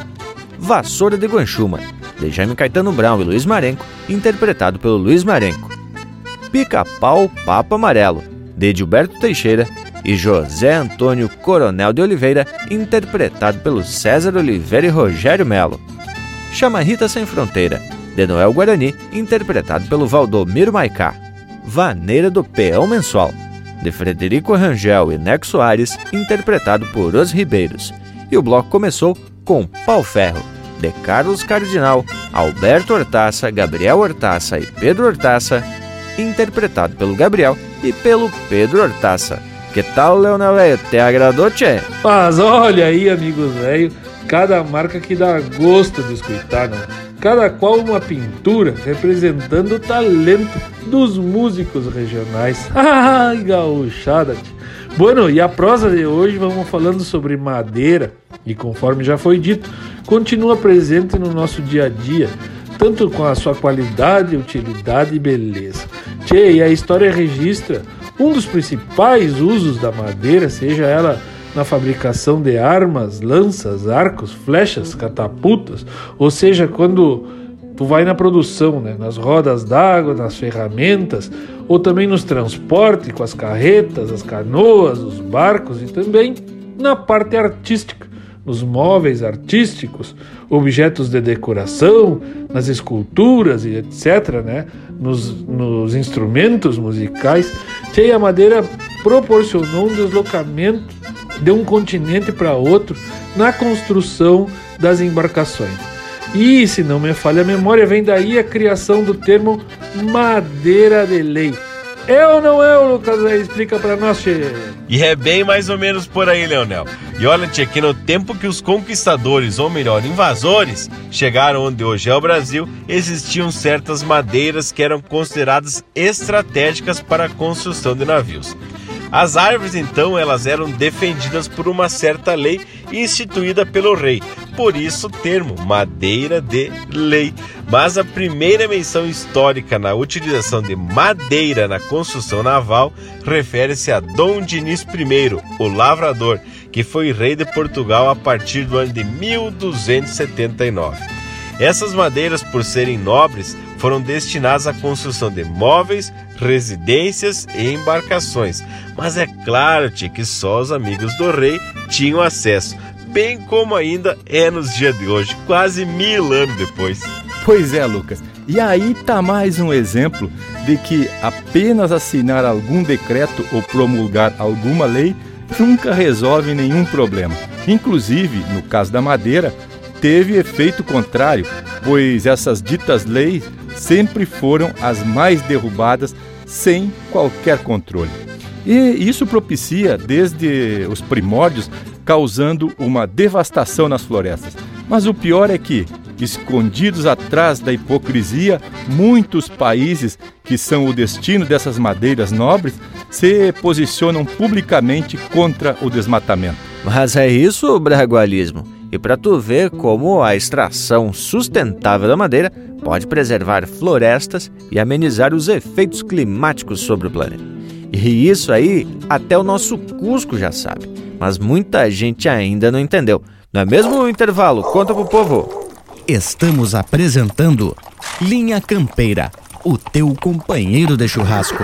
Vassoura de Guanchuma, de Jaime Caetano Brown e Luiz Marenco, interpretado pelo Luiz Marenco. Pica-Pau Papo Amarelo, de Gilberto Teixeira e José Antônio Coronel de Oliveira, interpretado pelo César Oliveira e Rogério Melo. Chamarrita Sem Fronteira, de Noel Guarani, interpretado pelo Valdomiro Maicá. Vaneira do Peão Mensual, de Frederico Rangel e Neco Soares, interpretado por Os Ribeiros. E o bloco começou com Pau Ferro, de Carlos Cardinal, Alberto Hortaça, Gabriel Hortaça e Pedro Hortaça, interpretado pelo Gabriel e pelo Pedro Hortaça. Que tal, Leonel Velho? Te agradou, tchê? Mas olha aí, amigos velho, cada marca que dá gosto de escutar, não? Cada qual uma pintura representando o talento dos músicos regionais. Ai, gauchada! Bueno, e a prosa de hoje vamos falando sobre madeira e conforme já foi dito, continua presente no nosso dia a dia, tanto com a sua qualidade, utilidade e beleza. Tchê, e a história registra um dos principais usos da madeira, seja ela na fabricação de armas, lanças, arcos, flechas, catapultas, ou seja, quando tu vai na produção, né, nas rodas d'água, nas ferramentas, ou também nos transportes com as carretas, as canoas, os barcos e também na parte artística, nos móveis artísticos, objetos de decoração, nas esculturas e etc., né? nos, nos instrumentos musicais, que a madeira proporcionou um deslocamento de um continente para outro na construção das embarcações. E, se não me falha a memória, vem daí a criação do termo madeira de lei ou não é, Lucas? Explica pra nós, tchê. E é bem mais ou menos por aí, Leonel. E olha, tchê, que no tempo que os conquistadores, ou melhor, invasores, chegaram onde hoje é o Brasil, existiam certas madeiras que eram consideradas estratégicas para a construção de navios. As árvores, então, elas eram defendidas por uma certa lei instituída pelo rei. Por isso o termo madeira de lei. Mas a primeira menção histórica na utilização de madeira na construção naval refere-se a Dom Dinis I, o lavrador, que foi rei de Portugal a partir do ano de 1279. Essas madeiras, por serem nobres, foram destinadas à construção de móveis, residências e embarcações. Mas é claro que só os amigos do rei tinham acesso, bem como ainda é nos dias de hoje, quase mil anos depois. Pois é, Lucas. E aí tá mais um exemplo de que apenas assinar algum decreto ou promulgar alguma lei nunca resolve nenhum problema. Inclusive, no caso da madeira, teve efeito contrário, pois essas ditas leis sempre foram as mais derrubadas sem qualquer controle. E isso propicia, desde os primórdios, causando uma devastação nas florestas. Mas o pior é que, escondidos atrás da hipocrisia, muitos países que são o destino dessas madeiras nobres se posicionam publicamente contra o desmatamento. Mas é isso o bragualismo. E para tu ver como a extração sustentável da madeira pode preservar florestas e amenizar os efeitos climáticos sobre o planeta. E isso aí até o nosso Cusco já sabe, mas muita gente ainda não entendeu. Não é mesmo o intervalo? Conta pro povo. Estamos apresentando Linha Campeira, o teu companheiro de churrasco.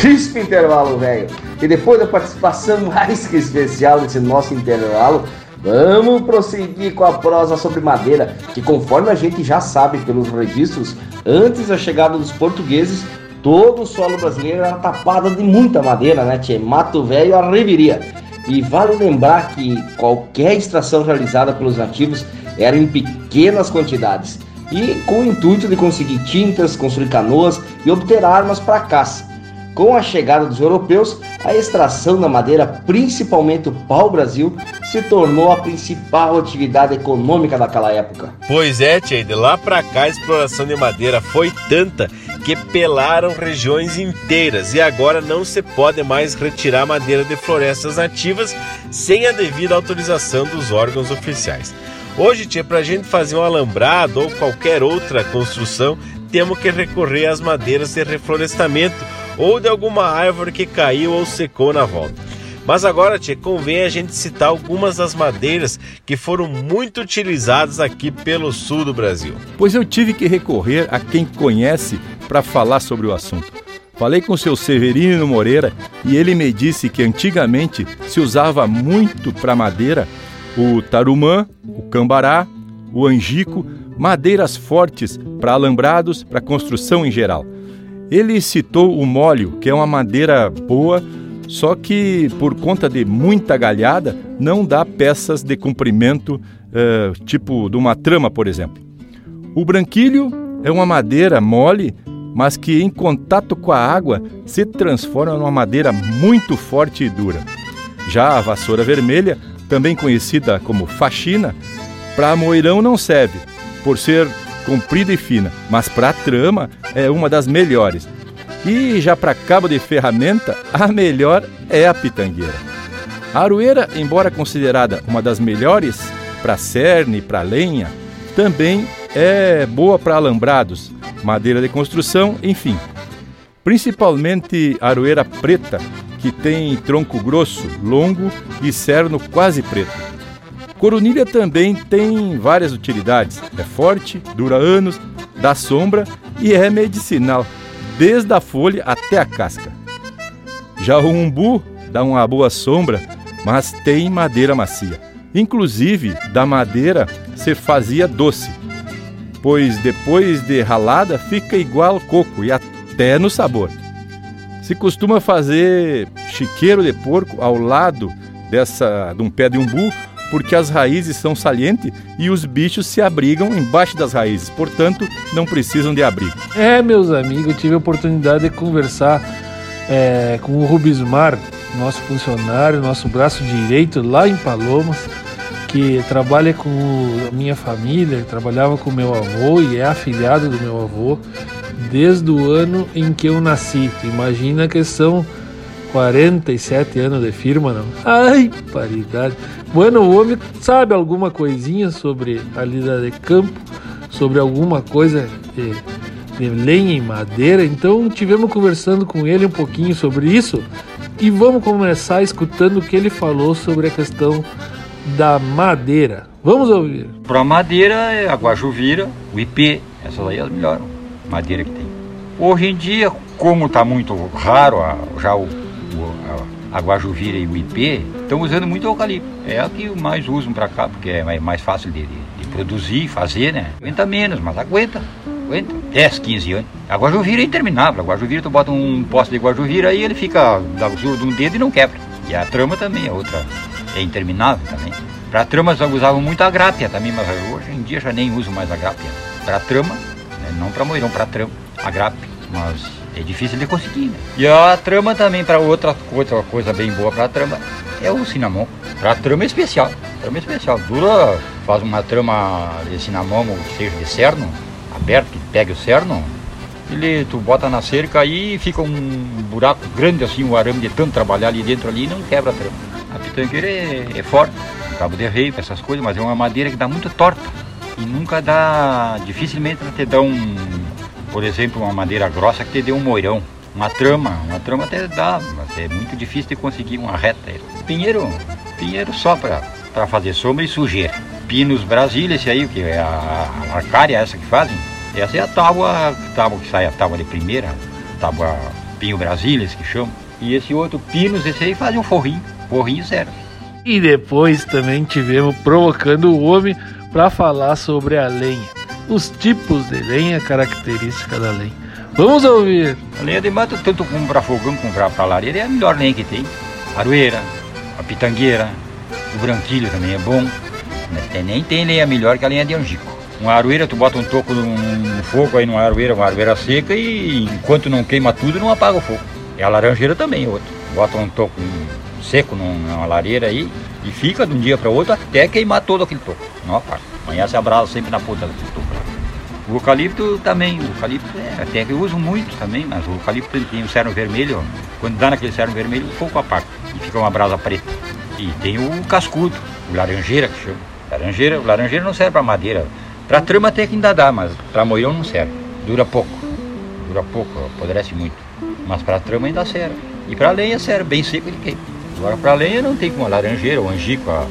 Crispo intervalo, velho. E depois da participação mais que especial desse nosso intervalo, Vamos prosseguir com a prosa sobre madeira, que conforme a gente já sabe pelos registros, antes da chegada dos portugueses, todo o solo brasileiro era tapado de muita madeira, né, tchê? Mato velho a reviria. E vale lembrar que qualquer extração realizada pelos nativos era em pequenas quantidades e com o intuito de conseguir tintas, construir canoas e obter armas para caça. Com a chegada dos europeus, a extração da madeira, principalmente o pau-brasil, se tornou a principal atividade econômica daquela época. Pois é, Tchê, de lá para cá a exploração de madeira foi tanta que pelaram regiões inteiras e agora não se pode mais retirar madeira de florestas nativas sem a devida autorização dos órgãos oficiais. Hoje, tia, para a gente fazer um alambrado ou qualquer outra construção, temos que recorrer às madeiras de reflorestamento ou de alguma árvore que caiu ou secou na volta. Mas agora, tia, convém a gente citar algumas das madeiras que foram muito utilizadas aqui pelo sul do Brasil. Pois eu tive que recorrer a quem conhece para falar sobre o assunto. Falei com o seu Severino Moreira e ele me disse que antigamente se usava muito para madeira o tarumã, o cambará, o angico, madeiras fortes para alambrados, para construção em geral. Ele citou o mólio, que é uma madeira boa, só que por conta de muita galhada não dá peças de comprimento, uh, tipo de uma trama, por exemplo. O branquilho é uma madeira mole, mas que em contato com a água se transforma numa madeira muito forte e dura. Já a vassoura vermelha, também conhecida como faxina, para moirão não serve, por ser comprida e fina, mas para trama é uma das melhores. E já para cabo de ferramenta, a melhor é a pitangueira. A aroeira, embora considerada uma das melhores para cerne, para lenha, também é boa para alambrados, madeira de construção, enfim. Principalmente a aroeira preta, que tem tronco grosso, longo e cerno quase preto. Coronilha também tem várias utilidades. É forte, dura anos, dá sombra e é medicinal, desde a folha até a casca. Já o umbu dá uma boa sombra, mas tem madeira macia. Inclusive, da madeira se fazia doce, pois depois de ralada fica igual coco e até no sabor. Se costuma fazer chiqueiro de porco ao lado dessa de um pé de umbu porque as raízes são salientes e os bichos se abrigam embaixo das raízes, portanto, não precisam de abrigo. É, meus amigos, eu tive a oportunidade de conversar é, com o Rubismar, nosso funcionário, nosso braço direito lá em Palomas, que trabalha com a minha família, trabalhava com meu avô e é afilhado do meu avô desde o ano em que eu nasci. Imagina que são 47 anos de firma, não? Ai, paridade. Bueno, o homem sabe alguma coisinha sobre a lida de campo, sobre alguma coisa de, de lenha e madeira, então tivemos conversando com ele um pouquinho sobre isso e vamos começar escutando o que ele falou sobre a questão da madeira. Vamos ouvir. Para madeira é a guajuvira, o IP, essa daí é a melhor madeira que tem. Hoje em dia, como está muito raro já o a Guajuvira e o IP estão usando muito eucalipto. É a que mais usam para cá, porque é mais fácil de, de, produzir, fazer, né? Aguenta menos, mas aguenta. Aguenta 10, 15 anos. A Guajuvira é interminável. A Guajuvira, tu bota um poste de Guajuvira aí ele fica da de um dedo e não quebra. E a trama também, a outra é interminável também. Para tramas usavam muito a grápia também, mas hoje em dia já nem uso mais a grápia. Para trama, né? não para moirão, para trama, a grápia. Mas é difícil de conseguir, né? E a trama também, para outra coisa, coisa bem boa para a trama, é o cinnamon. Para trama é especial. Trama é especial. Dura, faz uma trama de cinnamon, ou seja, de cerno, aberto, que pega o cerno, ele, tu bota na cerca aí fica um buraco grande assim, um arame de tanto trabalhar ali dentro ali e não quebra a trama. A pitangueira é, é forte, cabo de rei, essas coisas, mas é uma madeira que dá muito torta. E nunca dá, dificilmente te dá um por exemplo, uma madeira grossa que te dê um moirão. Uma trama, uma trama até dá, mas é muito difícil de conseguir uma reta. Pinheiro, pinheiro só para fazer sombra e sujeira. Pinos Brasília, esse aí, que é a, a arcária, essa que fazem. Essa é a tábua, tábua que sai a tábua de primeira, tábua Pinho Brasília, que chama. E esse outro Pinos, esse aí faz um forrinho, forrinho zero. E depois também tivemos provocando o homem para falar sobre a lenha, os tipos de lenha, característica da lenha. Vamos ouvir. A lenha de mata, tanto como para fogão como para lareira, é a melhor lenha que tem. Aroeira, a pitangueira, o branquilho também é bom. Nem tem lenha melhor que a lenha de angico. Uma aroeira, tu bota um toco num fogo aí numa aroeira, uma aroeira seca e enquanto não queima tudo, não apaga o fogo. E a laranjeira também é outra. Bota um toco seco numa lareira aí e fica de um dia para outro até queimar todo aquele toco. Não apaga. Amanhã se abraça sempre na ponta do toco. O eucalipto também, o eucalipto é, até que eu uso muito também, mas o eucalipto tem o cerne vermelho, quando dá naquele cerne vermelho, o fogo apaga e fica uma brasa preta. E tem o cascudo, o laranjeira que chama. Laranjeira, o laranjeira não serve para madeira. Para trama até que ainda dá, mas para moirão não serve. Dura pouco. Dura pouco, apodrece muito. Mas para trama ainda serve. E para lenha serve, bem seco ele queima. Agora para lenha não tem como a laranjeira, o angico, a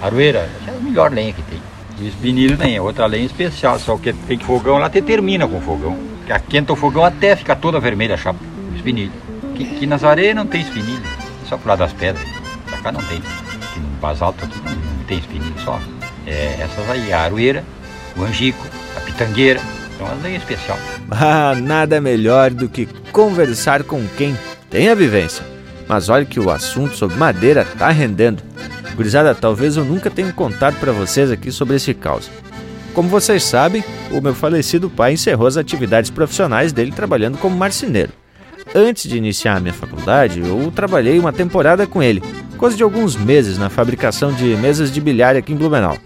aroeira, é a melhor lenha que tem. O espinilho nem é outra lenha especial, só que tem fogão lá, até termina com fogão. Que aquenta o fogão até ficar toda vermelha a chapa, o espinilho. Que, que nas areias não tem espinilho, só pro lado das pedras. Pra cá não tem. Aqui no basalto aqui não, tem espinilho, só. É, essas aí, a aroeira, o angico, a pitangueira, são as lenhas especial. Ah, nada melhor do que conversar com quem tem a vivência. Mas olha que o assunto sobre madeira tá rendendo. Gurizada, talvez eu nunca tenha contado para vocês aqui sobre esse caos. Como vocês sabem, o meu falecido pai encerrou as atividades profissionais dele trabalhando como marceneiro. Antes de iniciar a minha faculdade, eu trabalhei uma temporada com ele, coisa de alguns meses na fabricação de mesas de bilhar aqui em Blumenau.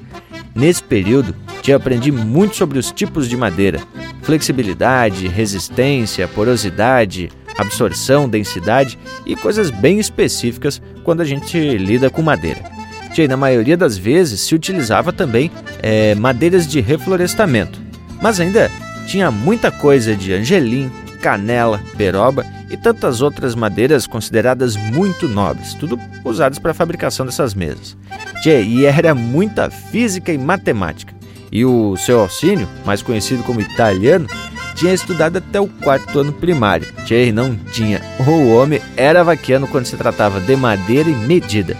Nesse período, te aprendi muito sobre os tipos de madeira, flexibilidade, resistência, porosidade, absorção, densidade e coisas bem específicas quando a gente lida com madeira. Tchê, na maioria das vezes se utilizava também é, madeiras de reflorestamento, mas ainda tinha muita coisa de angelim, canela, peroba e tantas outras madeiras consideradas muito nobres, tudo usadas para a fabricação dessas mesas. Tchê, e era muita física e matemática. E o seu Alcínio, mais conhecido como italiano, tinha estudado até o quarto ano primário. Tchê, não tinha. O homem era vaquiano quando se tratava de madeira e medida.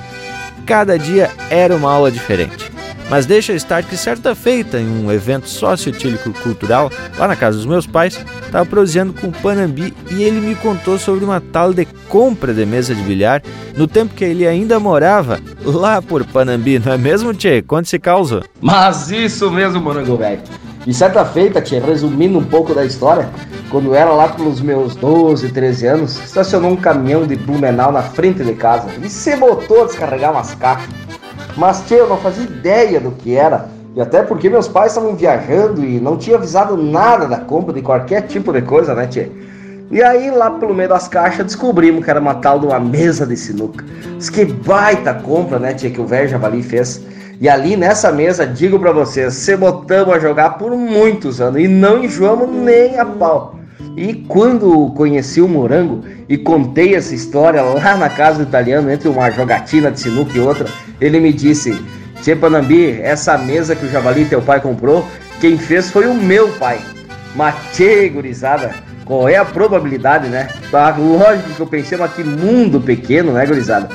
Cada dia era uma aula diferente. Mas deixa estar que certa feita, em um evento sociotílico cultural, lá na casa dos meus pais, estava proseando com o Panambi e ele me contou sobre uma tal de compra de mesa de bilhar no tempo que ele ainda morava lá por Panambi, não é mesmo, Tchê? Quanto se causa? Mas isso mesmo, Morango Velho. E certa feita, Tchê, resumindo um pouco da história, quando era lá pelos meus 12, 13 anos, estacionou um caminhão de Blumenau na frente de casa e se botou a descarregar umas caixas. Mas, tchê, eu não fazia ideia do que era. E até porque meus pais estavam viajando e não tinha avisado nada da compra de qualquer tipo de coisa, né, tchê? E aí, lá pelo meio das caixas, descobrimos que era uma tal de uma mesa de sinuca. Mas que baita compra, né, tia, que o velho Javali fez. E ali nessa mesa, digo para vocês, se botamos a jogar por muitos anos e não enjoamos nem a pau. E quando conheci o Morango e contei essa história lá na casa do italiano, entre uma jogatina de sinuca e outra, ele me disse: Tchê Panambi, essa mesa que o Javali teu pai comprou, quem fez foi o meu pai. Matei, gurizada. Qual é a probabilidade, né? Tá, lógico que eu pensei, mas que mundo pequeno, né, gurizada?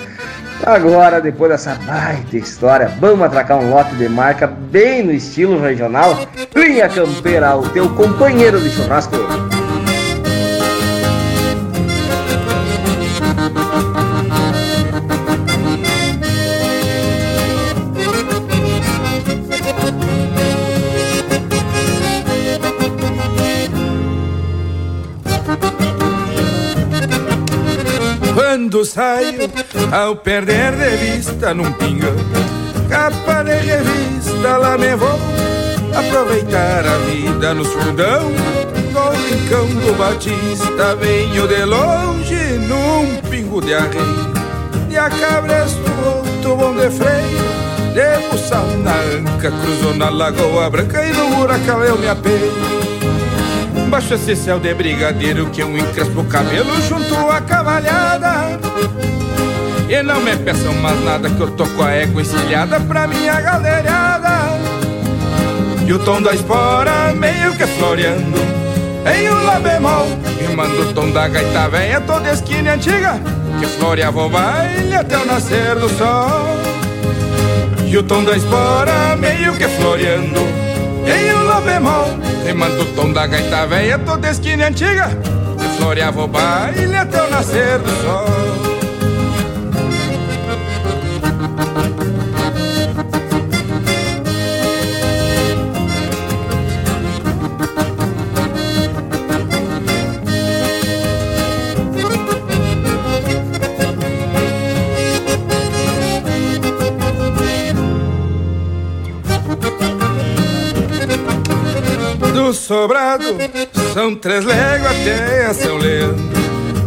Agora, depois dessa baita história, vamos atracar um lote de marca bem no estilo regional? Linha Campeira, o teu companheiro de churrasco. quando saio ao perder de vista num pingão. Capa de revista, lá me vou aproveitar a vida no fundão. No rincão do Batista, venho de longe num pingo de arreio. De a cabresto, outro bom de freio. De buçal na anca, cruzou na Lagoa Branca e no huracão eu me apeio. Baixo esse céu de brigadeiro que eu encrespo o cabelo junto à cavalhada E não me peçam mais nada que eu tô com a égua encilhada pra minha galeriada E o tom da espora meio que floreando Em um lá bemol rimando o tom da gaita velha toda esquina antiga que floreava o baile até o nascer do sol. E o tom da espora meio que floreando em um lá bemol, rimando o tom da gaita velha toda esquina antiga que floreava o baile até o nascer do sol. Sobrado. São três léguas até a São Leandro.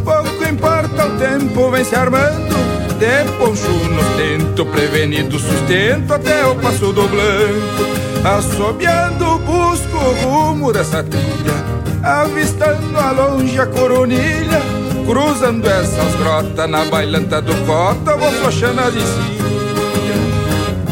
Pouco importa o tempo, vem se armando. De poncho no tento, prevenido sustento Até o passo do blanco. Assobiando busco o rumo dessa trilha. Avistando a longe a coronilha. Cruzando essas grotas na bailanta do cota Vou flochando as encilhas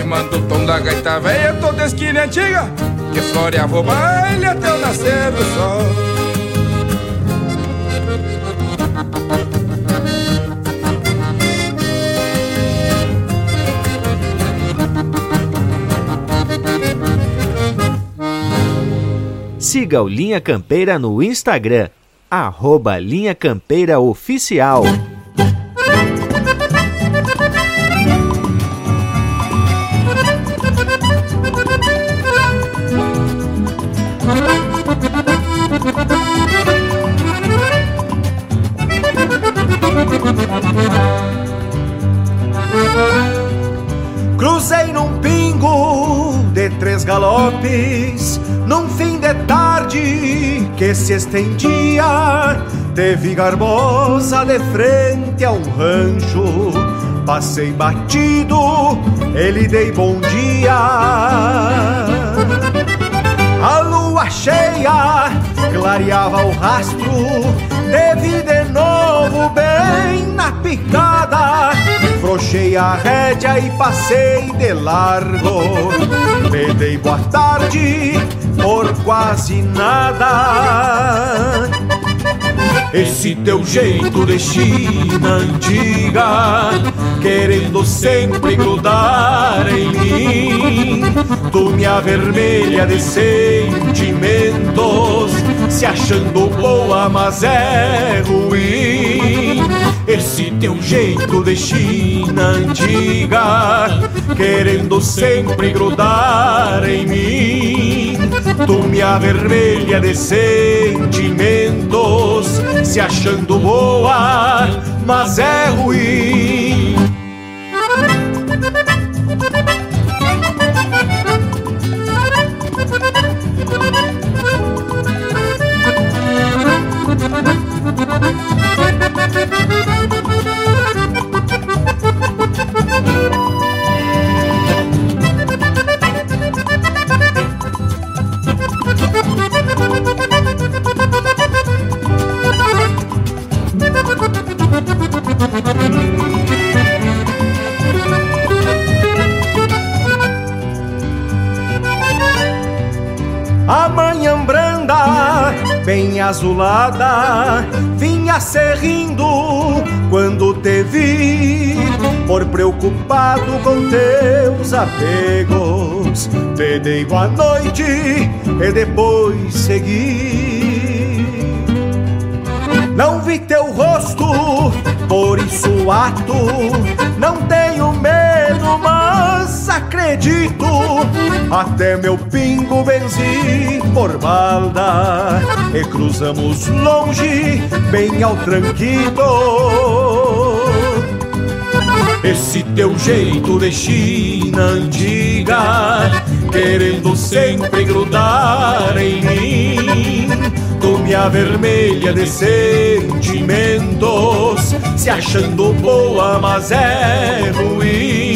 Rimando o tom da gaita velha toda esquina antiga Que floreava o baile até o nascer do sol Siga o Linha Campeira no Instagram, arroba Linha Campeira Oficial. Se estendia. Teve garbosa de frente a um rancho, passei batido, ele dei bom dia. A lua cheia clareava o rastro, teve de novo bem na picada Frouxei a rédea e passei de largo Me dei boa tarde por quase nada. Esse teu jeito de China antiga, querendo sempre grudar em mim, tu me avermelha de sentimentos, se achando boa, mas é ruim. Esse teu jeito de China antiga, querendo sempre grudar em mim, tu me avermelha de sentimentos se achando boa, mas é ruim. Vinha se rindo quando te vi, por preocupado com teus apegos. Te dei boa noite e depois segui. Não vi teu rosto, por isso ato, não tenho medo, mas acredito. Até meu pingo benzi por balda e cruzamos longe, bem ao tranquilo. Esse teu jeito de China antiga, querendo sempre grudar em mim, tu me avermelha de sentimento se achando boa, mas é ruim.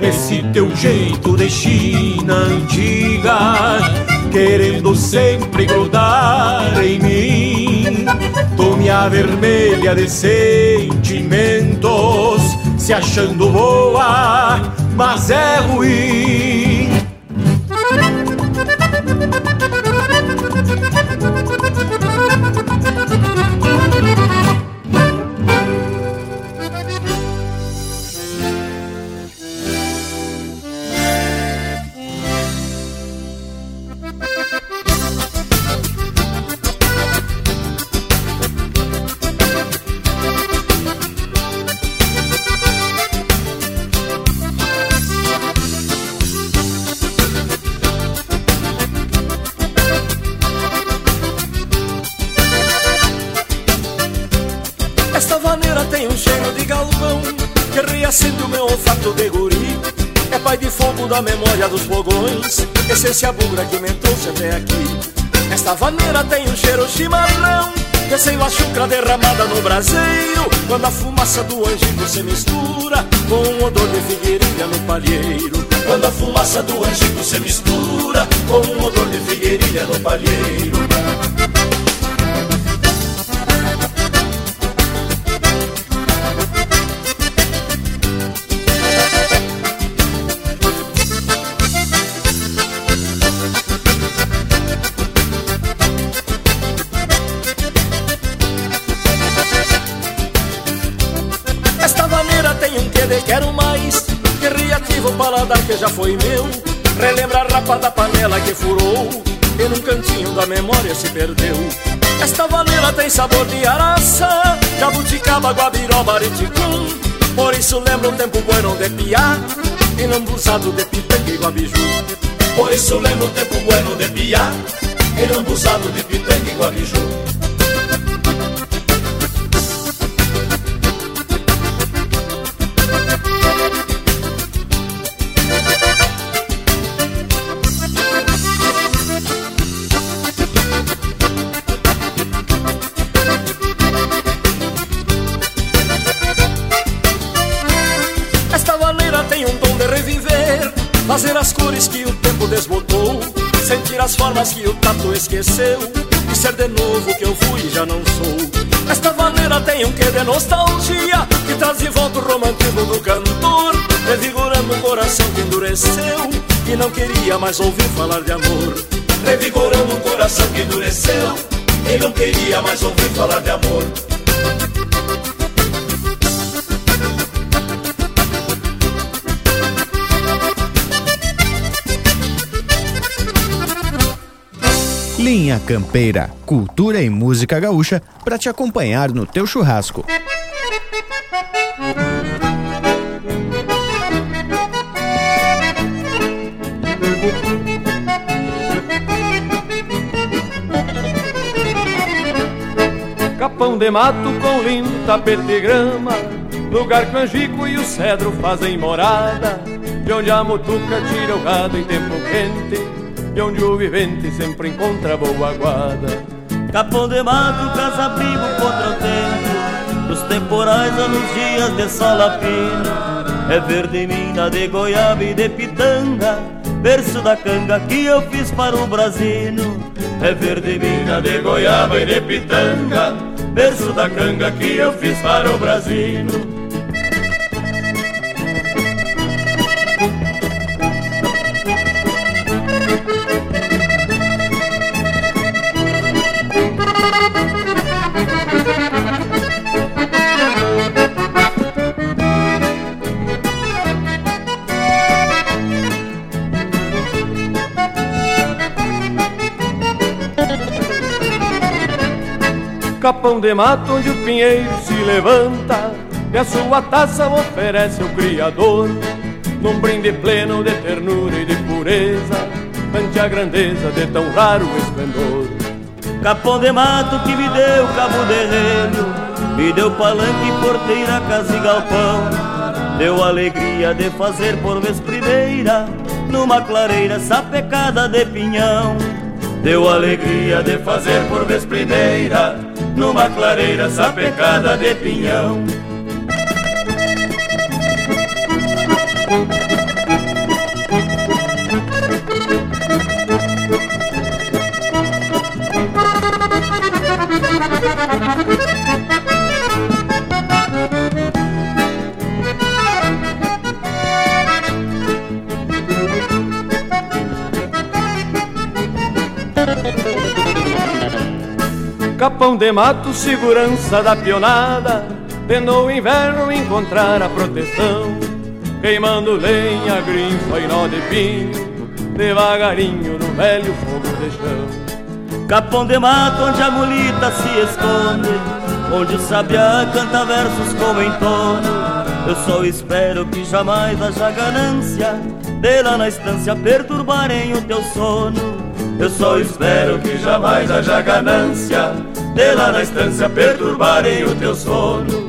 Esse teu jeito de China antiga, querendo sempre grudar em mim. Tome a vermelha de sentimentos, se achando boa, mas é ruim. Se mistura Com o odor de figueirinha no palheiro. Quando a fumaça do angico se mistura Com o odor de figueirinha no palheiro sabor de araça Jabuticaba, guabiroba, ariticum Por isso lembra um tempo bueno de piá E lambuzado de pitanga e guabiju. Por isso lembra um tempo bueno de piá E lambuzado de pitanga e guabiju Fazer as cores que o tempo desbotou Sentir as formas que o tato esqueceu E ser de novo que eu fui e já não sou. Esta maneira tem um quê de nostalgia Que traz de volta o romantismo do cantor Revigorando um coração que endureceu E não queria mais ouvir falar de amor. Revigorando um coração que endureceu E não queria mais ouvir falar de amor Linha Campeira, cultura e música gaúcha para te acompanhar no teu churrasco. Capão de mato com lindo tapete grama Lugar que o angico e o cedro fazem morada De onde a mutuca tira o gado em tempo quente e onde o vivente sempre encontra boa guarda. Capão de mato, casa-abrigo contra o tempo, dos temporais a nos dias de salapina. É verde mina de goiaba e de pitanga, berço da canga que eu fiz para o brasino. É verde mina de goiaba e de pitanga, berço da canga que eu fiz para o brasino. Capão de mato onde o pinheiro se levanta E a sua taça oferece ao Criador. Num brinde pleno de ternura e de pureza Ante a grandeza de tão raro esplendor. Capão de mato que me deu cabo de relho Me deu palanque, porteira, casa e galpão. Deu alegria de fazer por vez primeira Numa clareira sapecada de pinhão. Deu alegria de fazer por vez primeira numa clareira sapecada de pinhão. Capão de mato, segurança da pionada. Tendo o inverno encontrar a proteção Queimando lenha, grinfa e nó de pinho Devagarinho no velho fogo de chão. Capão de mato onde a mulita se esconde Onde o sabiá canta versos como em tono Eu só espero que jamais haja ganância De lá na estância perturbarem o teu sono. Eu só espero que jamais haja ganância De lá na estância perturbarem o teu sono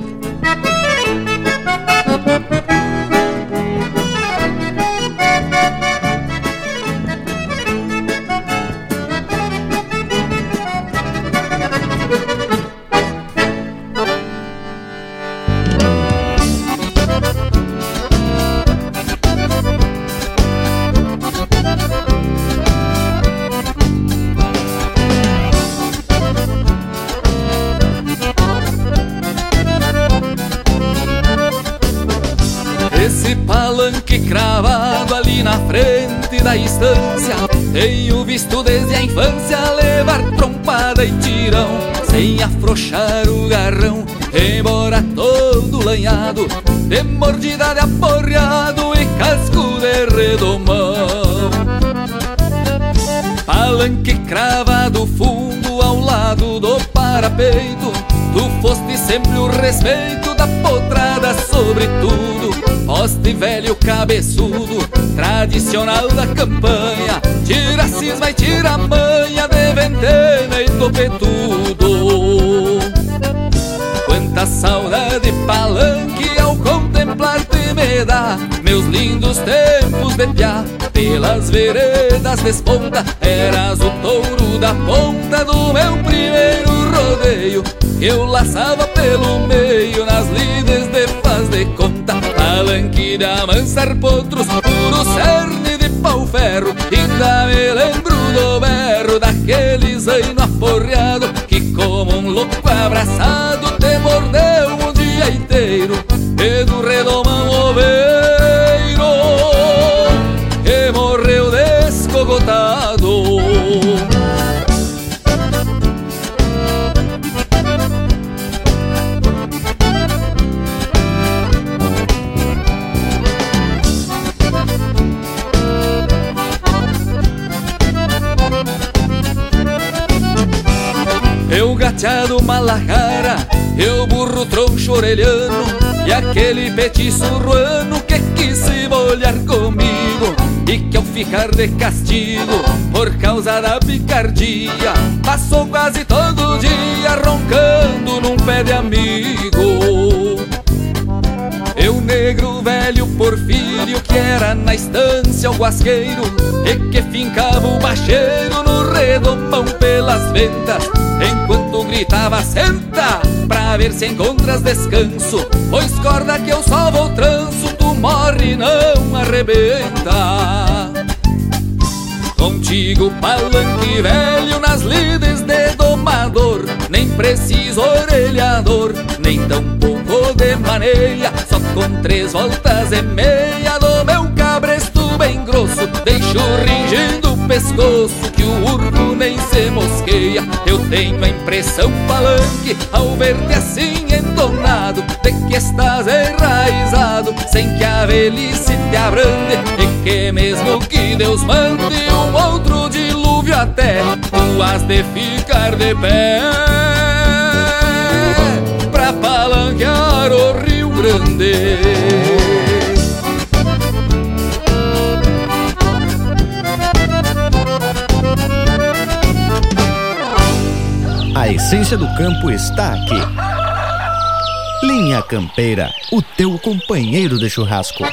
respeito da potrada sobre tudo. Poste velho cabeçudo, tradicional da campanha. Tira cisma e tira manha de ventena e topetudo. Quanta saudade palanque ao contemplar-te me dá Meus lindos tempos de piá Pelas veredas desponta Eras o touro da ponta do meu Eu laçava pelo meio nas lides de faz de conta. Palanque de amansar potros, puro cerne pau ferro. Ainda me lembro do berro daquele zaino aporreado Que como um louco abraçado malajara Eu burro troncho orelhano E aquele petiço ruano que quis se molhar comigo E que ao ficar de castigo Por causa da picardia Passou quase todo dia roncando num pé de amigo. Eu negro velho porfírio que era na estância o guasqueiro E que fincava o bacheiro no redomão pelas ventas Enquanto gritava senta Pra ver se encontras descanso. Pois corda que eu só vou tranço Tu morre não arrebenta. Contigo palanque velho nas lides de domador Nem preciso orelhador, nem tão pouco de maneia Só com três voltas e meia do meu cabresto bem grosso Deixo pescoço que o urco nem se mosqueia. Eu tenho a impressão palanque ao ver-te assim entonado De que estás enraizado sem que a velhice te abrande E que mesmo que Deus mande um outro dilúvio até Tu has de ficar de pé. Pra palanquear o Rio Grande A essência do campo está aqui. Linha Campeira, o teu companheiro de churrasco.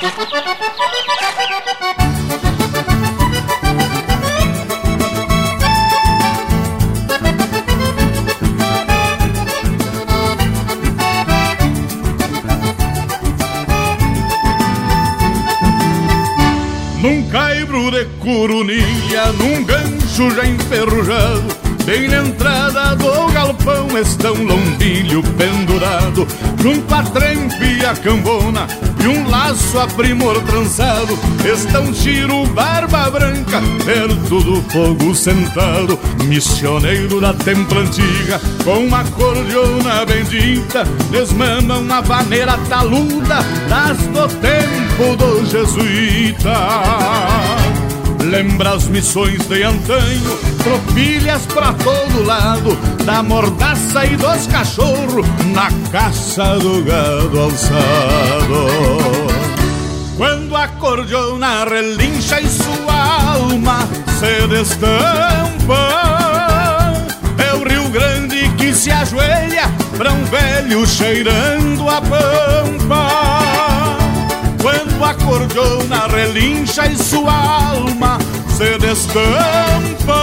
Num caibro de curunilha, num gancho já enferrujado Bem na entrada do galpão está um lombilho pendurado Junto a trempe e a cambona e um laço a primor trançado Está um tiro barba branca perto do fogo sentado Missioneiro da templa antiga com uma cordiona bendita Desmama uma vaneira taluda das do tempo do jesuíta Lembra as missões de antanho, tropilhas pra todo lado, da mordaça e dos cachorros, na caça do gado alçado. Quando a cordiona relincha e sua alma se destampa, é o Rio Grande que se ajoelha pra um velho cheirando a pampa. Quando a cordiona relincha e sua alma se destampa.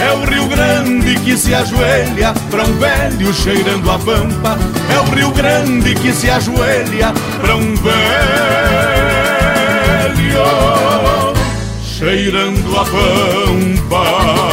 É o Rio Grande que se ajoelha pra um velho cheirando a pampa. É o Rio Grande que se ajoelha pra um velho cheirando a pampa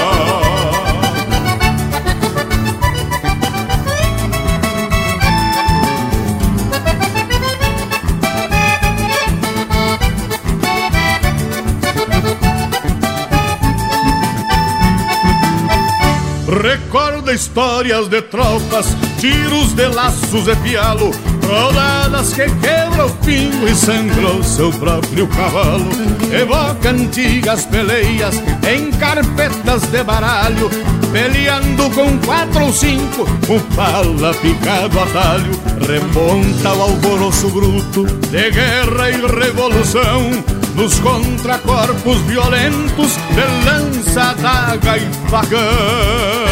Recorda histórias de tropas, tiros de laços e pialo, rodadas que quebra o pingo e sangrou seu próprio cavalo. Evoca antigas peleias em carpetas de baralho, peleando com quatro ou cinco, com pala picado a talho. Remonta o alvoroço bruto de guerra e revolução, nos contracorpos violentos de lança, daga e facão.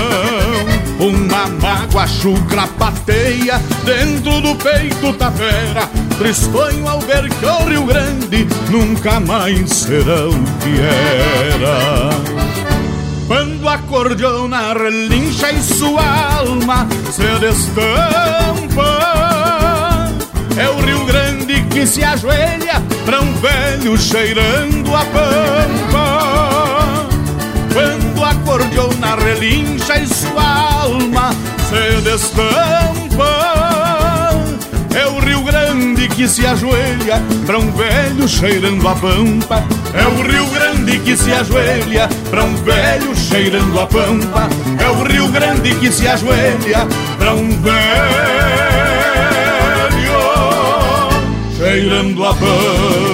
Uma mágoa chucra pateia dentro do peito da fera. Tristonho ao ver que o Rio Grande nunca mais será o que era. Quando a cordiona relincha e sua alma se destampa. É o Rio Grande que se ajoelha pra um velho cheirando a pampa quando a cordiona relincha e sua alma se destampa É o Rio Grande que se ajoelha pra um velho cheirando a pampa. É o Rio Grande que se ajoelha pra um velho cheirando a pampa. É o Rio Grande que se ajoelha pra um velho cheirando a pampa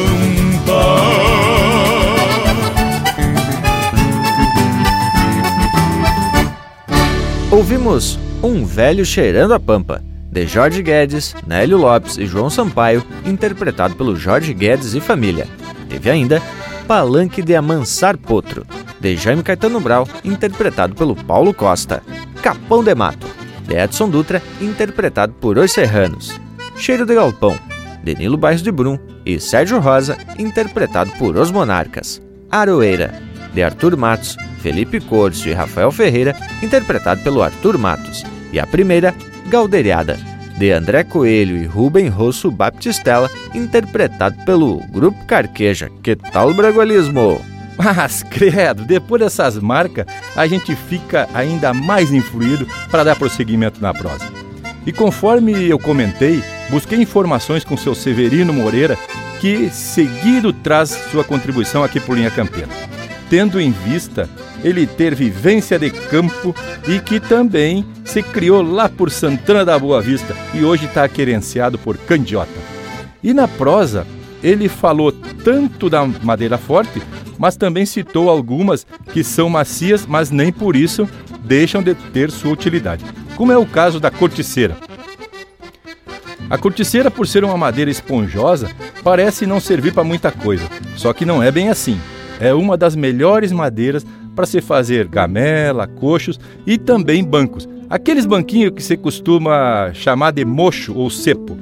Ouvimos Um Velho Cheirando a Pampa, de Jorge Guedes, Nélio Lopes e João Sampaio, interpretado pelo Jorge Guedes e família. Teve ainda Palanque de Amansar Potro, de Jaime Caetano Brau, interpretado pelo Paulo Costa. Capão de Mato, de Edson Dutra, interpretado por Os Serranos. Cheiro de Galpão, de Nilo Bairros de Brum e Sérgio Rosa, interpretado por Os Monarcas. Aroeira, de Arthur Matos, Felipe Corso e Rafael Ferreira, interpretado pelo Arthur Matos. E a primeira, Galderiada, de André Coelho e Rubem Rosso Baptistella, interpretado pelo Grupo Carqueja. Que tal o bragualismo? Mas, credo, depois dessas marcas, a gente fica ainda mais influído para dar prosseguimento na prosa. E conforme eu comentei, busquei informações com seu Severino Moreira, que seguido traz sua contribuição aqui por Linha Campeira tendo em vista ele ter vivência de campo e que também se criou lá por Santana da Boa Vista e hoje está querenciado por Candiota. E na prosa, ele falou tanto da madeira forte, mas também citou algumas que são macias, mas nem por isso deixam de ter sua utilidade, como é o caso da corticeira. A corticeira, por ser uma madeira esponjosa, parece não servir para muita coisa, só que não é bem assim é uma das melhores madeiras para se fazer gamela, coxos e também bancos. Aqueles banquinhos que se costuma chamar de mocho ou cepo.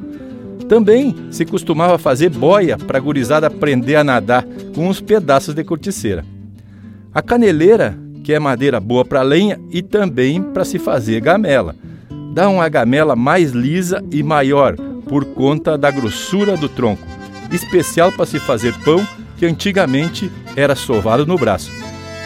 Também se costumava fazer boia para a gurizada aprender a nadar com uns pedaços de corticeira. A caneleira, que é madeira boa para lenha e também para se fazer gamela. Dá uma gamela mais lisa e maior por conta da grossura do tronco, especial para se fazer pão que antigamente era sovado no braço.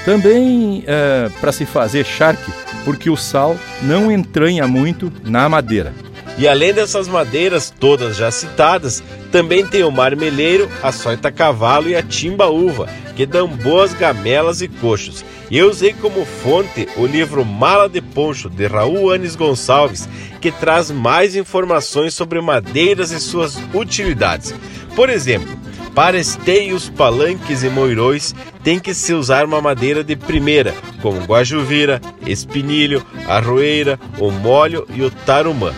Também é, para se fazer charque, porque o sal não entranha muito na madeira. E além dessas madeiras todas já citadas, também tem o marmeleiro, a soita cavalo e a timba uva, que dão boas gamelas e coxos. Eu usei como fonte o livro Mala de Poncho, de Raul Anes Gonçalves, que traz mais informações sobre madeiras e suas utilidades. Por exemplo, para esteios, palanques e moirões tem que se usar uma madeira de primeira, como guajuvira, espinilho, arroeira, o molho e o tarumã.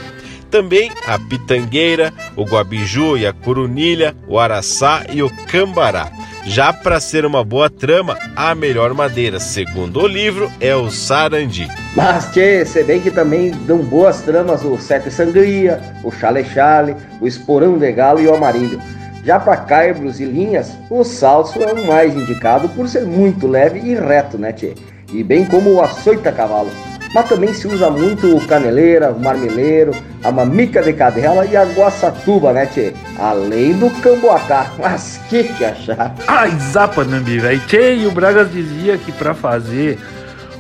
Também a pitangueira, o guabiju e a curunilha, o araçá e o cambará. Já para ser uma boa trama, a melhor madeira, segundo o livro, é o sarandi. Mas, tchê, se bem que também dão boas tramas o sete sangria, o chale-chale, o esporão de galo e o amarillo. Já para caibros e linhas, o salso é o mais indicado por ser muito leve e reto, né, tchê? E bem como o açoita cavalo. Mas também se usa muito o caneleira, o marmeleiro, a mamica de cadela e a guaçatuba, né, tchê? Além do camboacá. Mas que que achar? Ai, zapa, Nambi, velho. Tchê, e o Bragas dizia que para fazer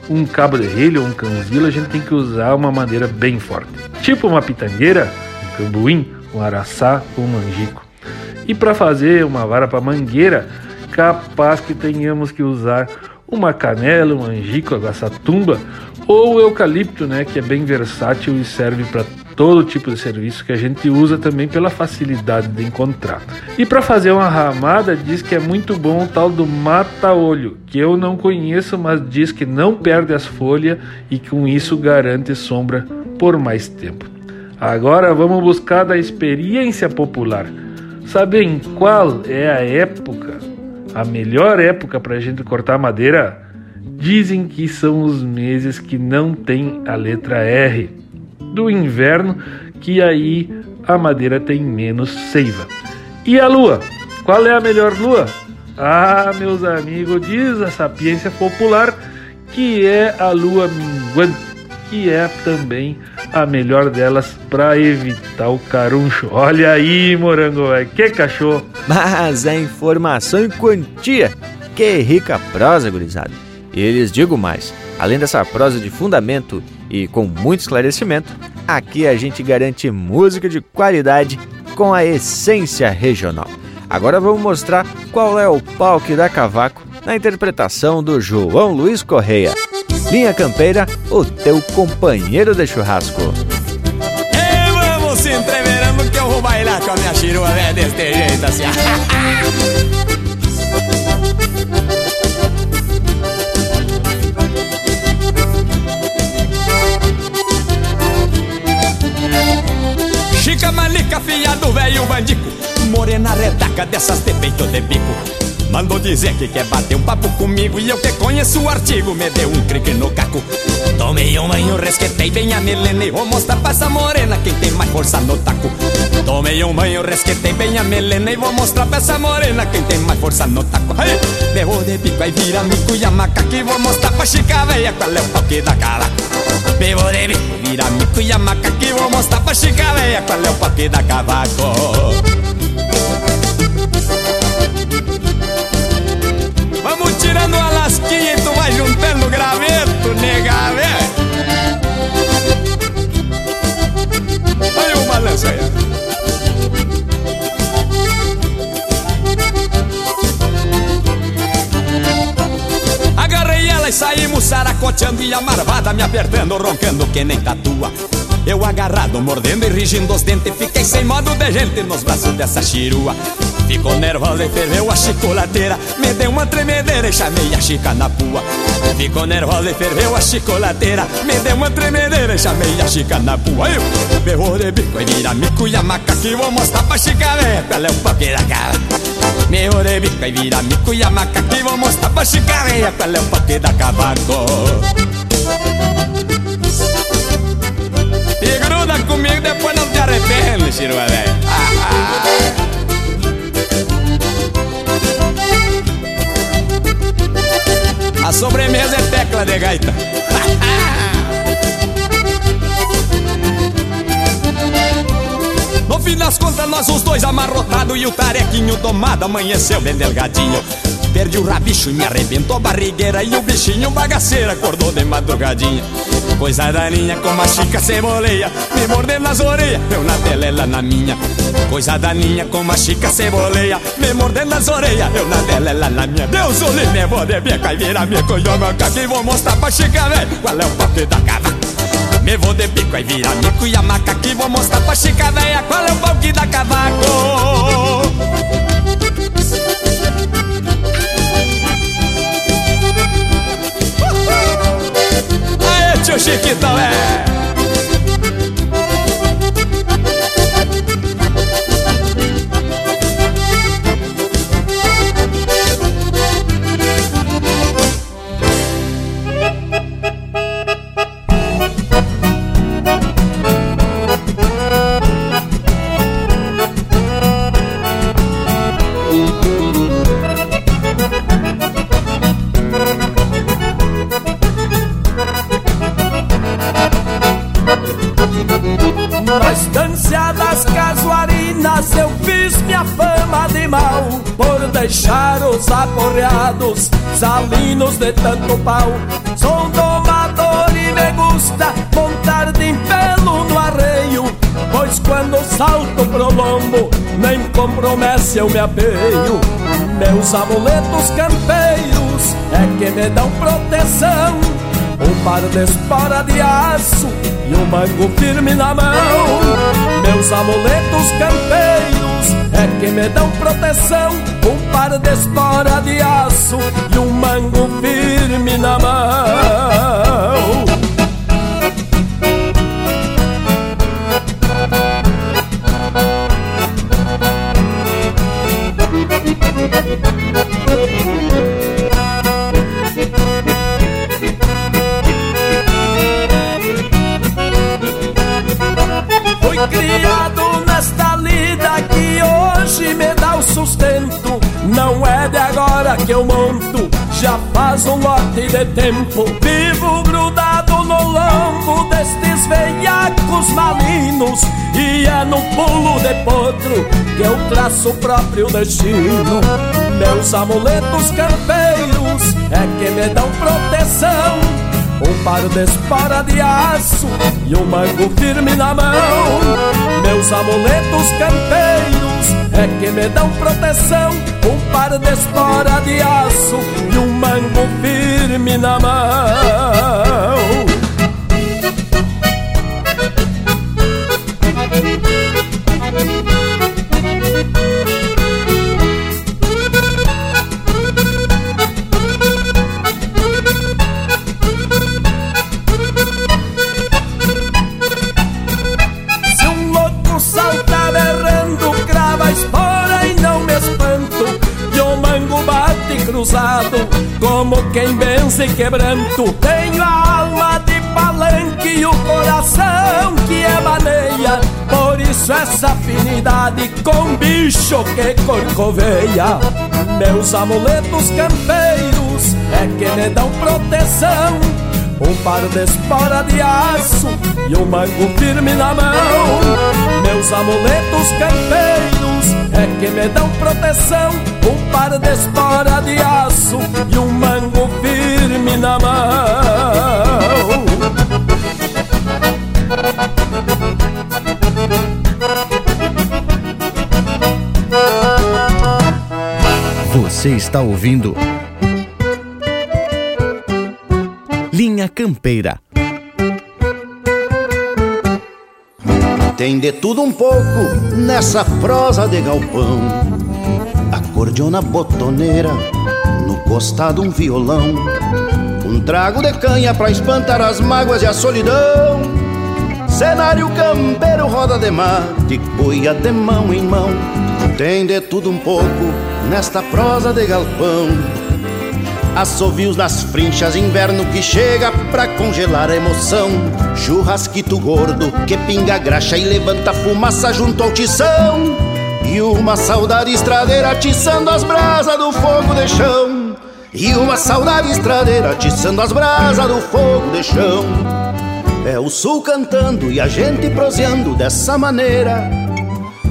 um relho ou um canzilo, a gente tem que usar uma madeira bem forte. Tipo uma pitangueira, um cambuim, um araçá ou um manjico. E para fazer uma vara para mangueira, capaz que tenhamos que usar uma canela, um angico, a gaçatumba ou eucalipto, né, que é bem versátil e serve para todo tipo de serviço que a gente usa também pela facilidade de encontrar. E para fazer uma ramada, diz que é muito bom o tal do mata-olho, que eu não conheço, mas diz que não perde as folhas e com isso garante sombra por mais tempo. Agora vamos buscar da experiência popular. Sabem qual é a época, a melhor época para a gente cortar madeira? Dizem que são os meses que não tem a letra R do inverno, que aí a madeira tem menos seiva. E a lua? Qual é a melhor lua? Ah, meus amigos, diz a sapiência popular que é a lua minguante, que é também a melhor delas para evitar o caruncho. Olha aí, morango, que cachorro! Mas é informação em quantia. Que rica prosa, gurizada. E lhes digo mais: além dessa prosa de fundamento e com muito esclarecimento, aqui a gente garante música de qualidade com a essência regional. Agora vamos mostrar qual é o palco da Cavaco na interpretação do João Luiz Correia. Linha Campeira, o teu companheiro de churrasco. E vamos se entreverando que eu vou bailar com a minha chirua né, deste jeito assim. Chica manica, filha do velho bandico Morena redaca dessas de peito de bico Mandou dizer que quer bater um papo comigo E eu que conheço o artigo Me deu um crique no caco. Tomei um banho, resquetei bem a melena E vou mostrar pra essa morena Quem tem mais força no taco. Tomei um banho, resquetei bem a melena E vou mostrar pra essa morena Quem tem mais força no taco. Berrou de bico, aí vira mico e a macaca E vou mostrar pra chica velha Qual é o pau que dá cala Bebo de bico, vira mico e a macaca E vou mostrar pra chica velha Qual é o pau dá cavaco Tirando a lasquinha e tu vai juntando graveto, nega, velho. Olha o balanço aí. Agarrei ela e saímos saracoteando e a marvada me apertando, roncando que nem tatua. Eu agarrado, mordendo e rigindo os dentes Fiquei sem modo de gente nos braços dessa chirua. Ficou nervosa e ferveu a chicolateira Me deu uma tremedeira e chamei a chica na pua. Ficou nervosa e ferveu a chicolateira Me deu uma tremedeira e chamei a chica na pua. Eu berrou de bico e vira mico e a maca Que vou mostrar pra chica velha qual é o pau que cara. Berrou de bico e vira mico e a maca Que vou mostrar pra chica velha qual é o pau que da cavaco gruda comigo, depois não te arrepende, chirua velho. A sobremesa é tecla de gaita. No fim das contas, nós os dois amarrotados e o tarequinho tomado amanheceu bem delgadinho. Perdi o rabicho e me arrebentou a barrigueira E o bichinho bagaceiro acordou de madrugadinha Coisa daninha como a chica ceboleia. Me mordendo nas orelhas, eu na dela, ela na minha. Coisa daninha como a chica ceboleia. Me mordendo nas orelhas, eu na dela, ela na minha. Deus o livre, vou de minha caivira Me caco e vou mostrar pra chica velho Qual é o papo da cava me vou de bico e vira mico e a maca aqui Vou mostrar pra chica velha qual é o que dá cavaco tio Chiquitão é salinos de tanto pau. Sou domador e me gusta montar de pelo no arreio, pois quando salto pro lombo nem compromete eu me apeio. Meus amuletos campeiros é que me dão proteção, um par de espora de aço e um mango firme na mão. Meus amuletos campeiros é que me dão proteção, um par de espora de aço e um mango firme na mão. Que eu monto, já faz um lote de tempo. Vivo grudado no lombo destes veiacos malinos. E é no pulo de potro que eu traço o próprio destino. Meus amuletos campeiros é que me dão proteção. Um par de espora de aço e um mango firme na mão. Meus amuletos campeiros é que me dão proteção. Um par de espora de aço e um mango firme na mão. Quebranto. Tenho a alma de palanque e o coração que é maneia. Por isso essa afinidade com bicho que corcoveia. Meus amuletos campeiros é que me dão proteção. Um par de espora de aço e um mango firme na mão. Meus amuletos campeiros é que me dão proteção. Um par de espora de aço e um mango firme na mão. Você está ouvindo Linha Campeira. Tem de tudo um pouco nessa prosa de galpão. Acordeona botoneira, no costado um violão. Um trago de canha pra espantar as mágoas e a solidão. Cenário campeiro, roda de mate, boia de mão em mão. Tem de tudo um pouco nesta prosa de galpão. Assovios nas frinchas, inverno que chega pra congelar a emoção. Churrasquito gordo que pinga graxa e levanta fumaça junto ao tição. E uma saudade estradeira atiçando as brasas do fogo de chão. E uma saudade estradeira atiçando as brasas do fogo de chão. É o sul cantando e a gente proseando dessa maneira.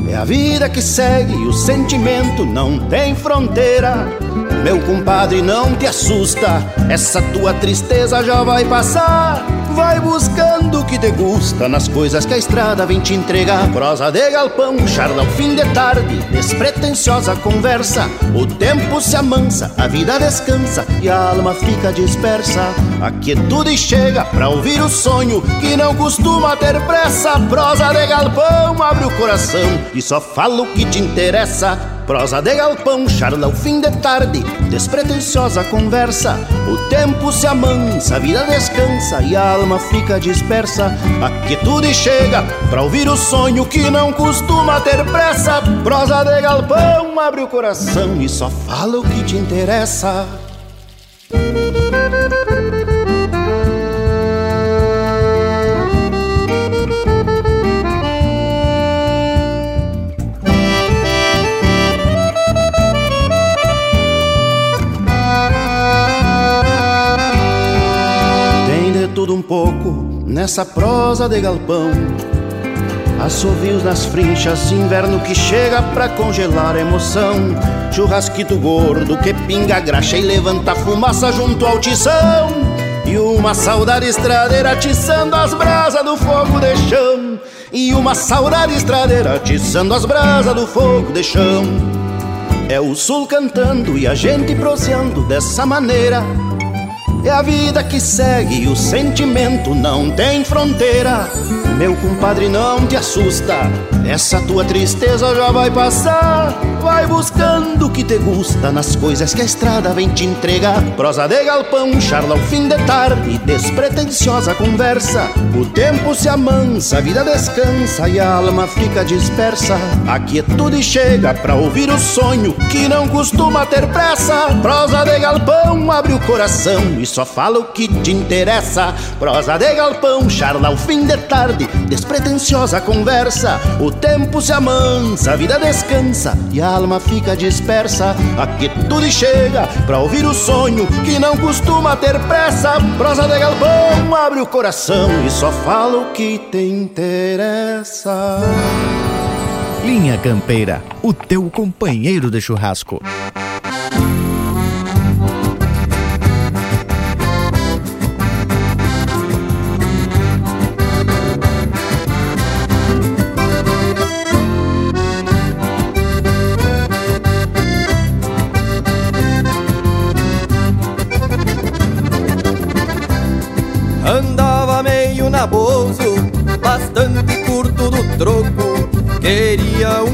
É a vida que segue e o sentimento não tem fronteira. Meu compadre, não te assusta, essa tua tristeza já vai passar. Vai buscando o que te gusta nas coisas que a estrada vem te entregar. Prosa de galpão, charla ao fim de tarde, despretensiosa conversa. O tempo se amansa, a vida descansa e a alma fica dispersa. A quietude chega pra ouvir o sonho que não costuma ter pressa. Prosa de galpão, abre o coração e só fala o que te interessa. Prosa de galpão, charla ao fim de tarde, despretensiosa conversa. O tempo se amansa, a vida descansa e a alma fica dispersa. A quietude chega pra ouvir o sonho que não costuma ter pressa. Prosa de galpão, abre o coração e só fala o que te interessa. Um pouco nessa prosa de galpão. Assovios nas frinchas, inverno que chega pra congelar a emoção. Churrasquito gordo que pinga graxa e levanta fumaça junto ao tição. E uma saudade estradeira atiçando as brasas do fogo de chão. E uma saudade estradeira atiçando as brasas do fogo de chão. É o sul cantando e a gente proseando dessa maneira é a vida que segue, o sentimento não tem fronteira. Meu compadre, não te assusta, essa tua tristeza já vai passar. Vai buscando o que te gusta nas coisas que a estrada vem te entregar. Prosa de galpão, charla ao fim de tarde, despretensiosa conversa. O tempo se amansa, a vida descansa e a alma fica dispersa. A quietude chega pra ouvir o sonho que não costuma ter pressa. Prosa de galpão, abre o coração e só fala o que te interessa. Prosa de galpão, charla ao fim de tarde, despretensiosa conversa. O tempo se amansa, a vida descansa e a alma fica dispersa. Aqui tudo chega pra ouvir o sonho que não costuma ter pressa. Prosa de galpão, abre o coração e só fala o que te interessa. Linha Campeira, o teu companheiro de churrasco.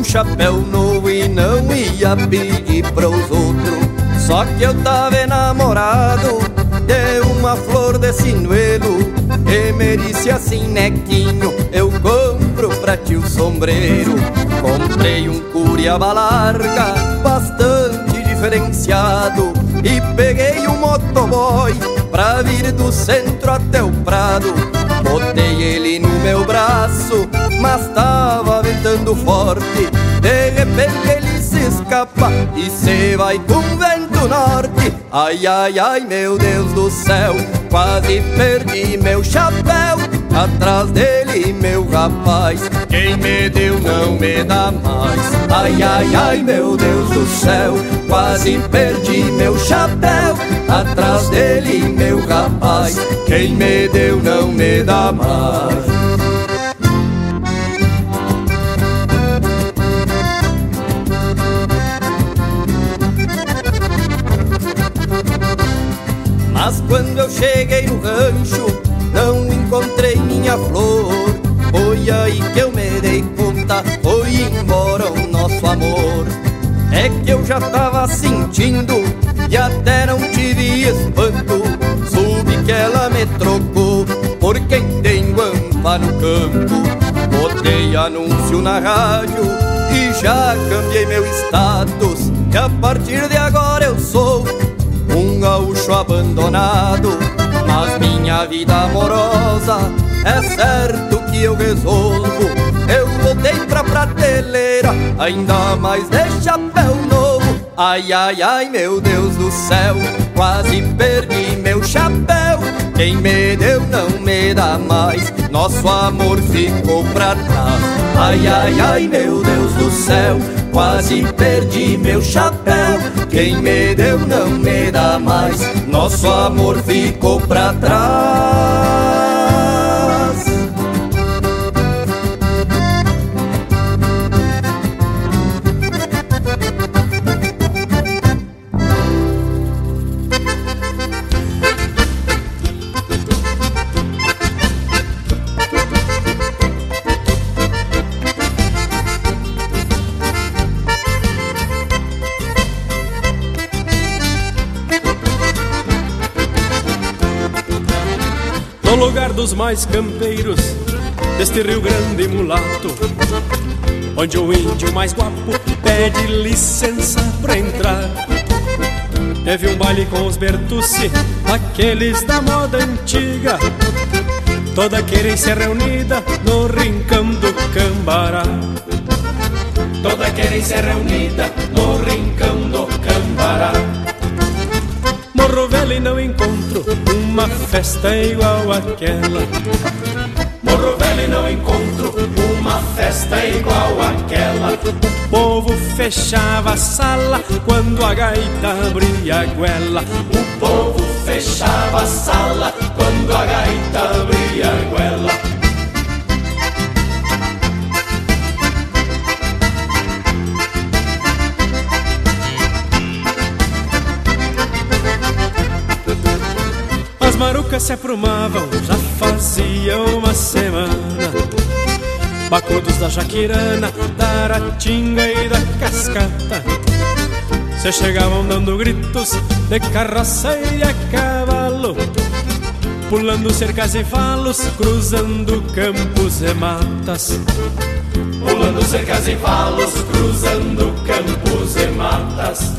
Chapéu novo e não ia pedir pros outros. Só que eu tava enamorado de uma flor de sinuelo. E me disse assim, nequinho, eu compro pra ti o sombreiro. Comprei um curiaba larga, bastante diferenciado. E peguei um motoboy pra vir do centro até o prado. Botei ele no meu braço, mas tava ventando forte. Repente ele se escapa e se vai com vento norte. Ai, ai, ai, meu Deus do céu, quase perdi meu chapéu. Atrás dele, meu rapaz, quem me deu não me dá mais. Ai, ai, ai, meu Deus do céu, quase perdi meu chapéu. Atrás dele, meu rapaz, quem me deu não me dá mais. Mas quando eu cheguei no rancho, não encontrei minha flor. Foi aí que eu me dei conta, foi embora o nosso amor. É que eu já tava sentindo e até não tive espanto. Soube que ela me trocou por quem tem guampa no campo. Botei anúncio na rádio e já cambiei meu status. E a partir de agora eu sou um gaúcho abandonado. Mas minha vida amorosa é certo que eu resolvo. Eu voltei pra prateleira, ainda mais de chapéu novo. Ai, ai, ai, meu Deus do céu, quase perdi meu chapéu. Quem me deu não me dá mais, nosso amor ficou pra trás. Ai, ai, ai, meu Deus do céu, quase perdi meu chapéu. Quem me deu não me dá mais, nosso amor ficou pra trás. Dos mais campeiros deste Rio Grande mulato, onde o índio mais guapo pede licença pra entrar. Teve um baile com os Bertucci, aqueles da moda antiga, toda querência reunida no rincão do Cambará. Toda querência reunida no rincão do Cambará. Morro Velho e não encontro uma festa igual àquela. Morro Velho não encontro uma festa igual àquela. O povo fechava a sala quando a gaita abria a. O povo fechava a sala quando a gaita abria a goela. Marucas se aprumavam, já fazia uma semana. Bacudos da Jaquirana, da Aratinga e da Cascata. Se chegavam dando gritos de carroça e a cavalo. Pulando cercas e valos, cruzando campos e matas. Pulando cercas e valos, cruzando campos e matas.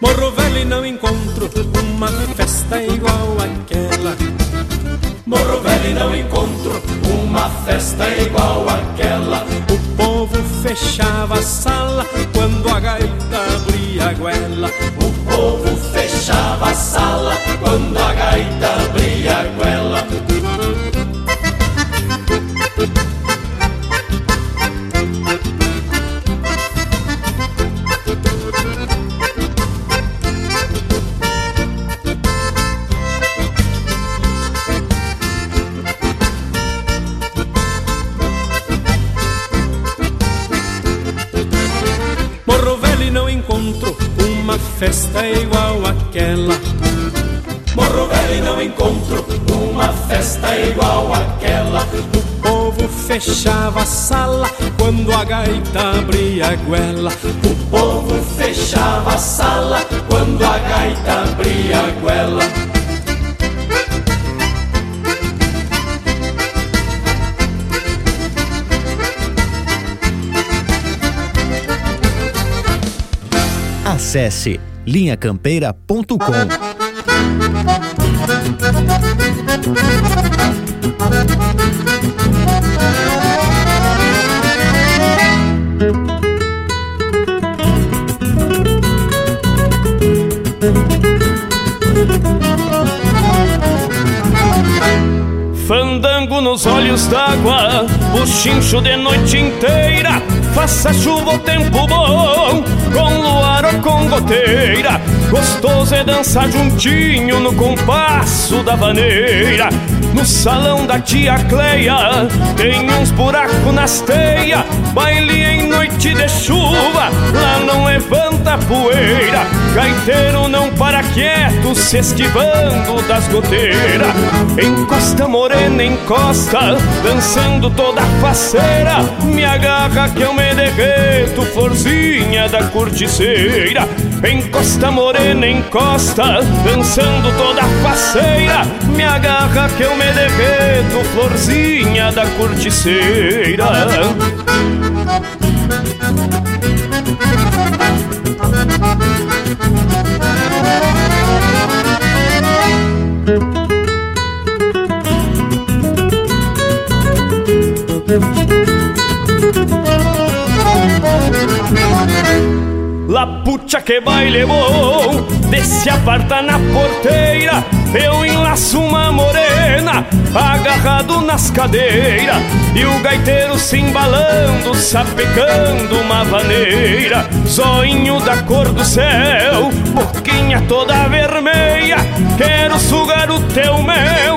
Morro velho e não encontro uma festa igual àquela. Morro velho não encontro uma festa igual àquela. O povo fechava a sala quando a gaita abria a goela. O povo fechava a sala quando a gaita abria a goela. Festa igual àquela. Morro velho e não encontro uma festa igual àquela. O povo fechava a sala quando a gaita abria a goela. O povo fechava a sala quando a gaita abria a goela. Acesse linhacampeira.com. Fandango nos olhos d'água, chincho de noite inteira Faça chuva ou tempo bom, com luar ou com goteira. Gostoso é dançar juntinho no compasso da vaneira. No salão da tia Cleia tem uns buracos nas teias. Baile em noite de chuva, lá não levanta poeira. Gaiteiro não para quieto, se esquivando das goteiras. Encosta morena, encosta, dançando toda faceira. Me agarra que eu me derreto, florzinha da corticeira. Encosta morena, encosta, dançando toda faceira. Me agarra que eu me derreto, florzinha da corticeira. La pucha que baile bom Desce aparta na porteira Eu enlaço uma morena Agarrado nas cadeiras E o gaiteiro se embalando Sapecando uma vaneira Zoinho da cor do céu Boquinha toda vermelha Quero sugar o teu mel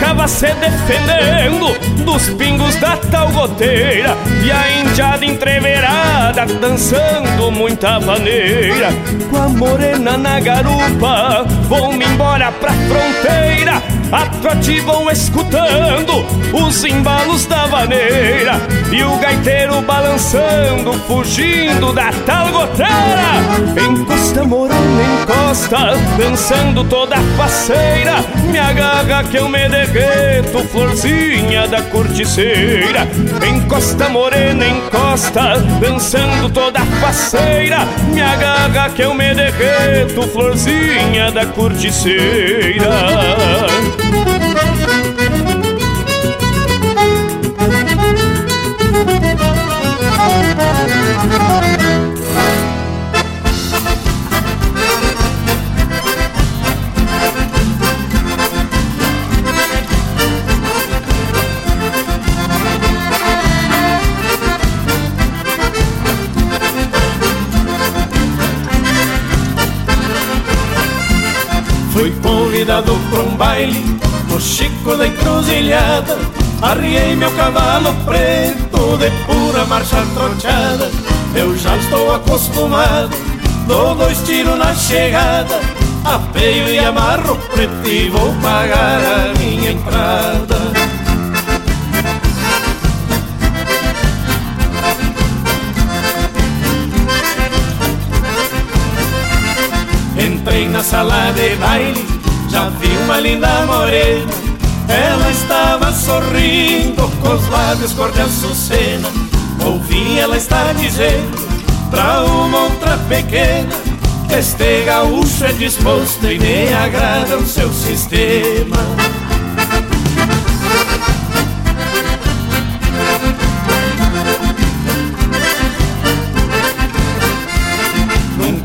Tocava se defendendo dos pingos da tal goteira. E a indiada entreverada dançando muita vaneira. Com a morena na garupa, vou-me embora pra fronteira. Atrativam escutando os embalos da vaneira E o gaiteiro balançando, fugindo da tal goteira Encosta morena, encosta, dançando toda faceira. Me agarra que eu me derreto, florzinha da corticeira. Encosta morena, encosta, dançando toda faceira. Me agarra que eu me derreto, florzinha da corticeira. Fui baile no Chico da Encruzilhada Arriei meu cavalo preto de pura marcha troteada Eu já estou acostumado, dou dois tiros na chegada Apeio e amarro preto e vou pagar a minha entrada. Entrei na sala de baile, já vi uma linda morena Ela estava sorrindo com os lábios cor de açucena. Ouvi ela estar dizendo pra uma outra pequena Este gaúcho é disposto e me agrada o seu sistema.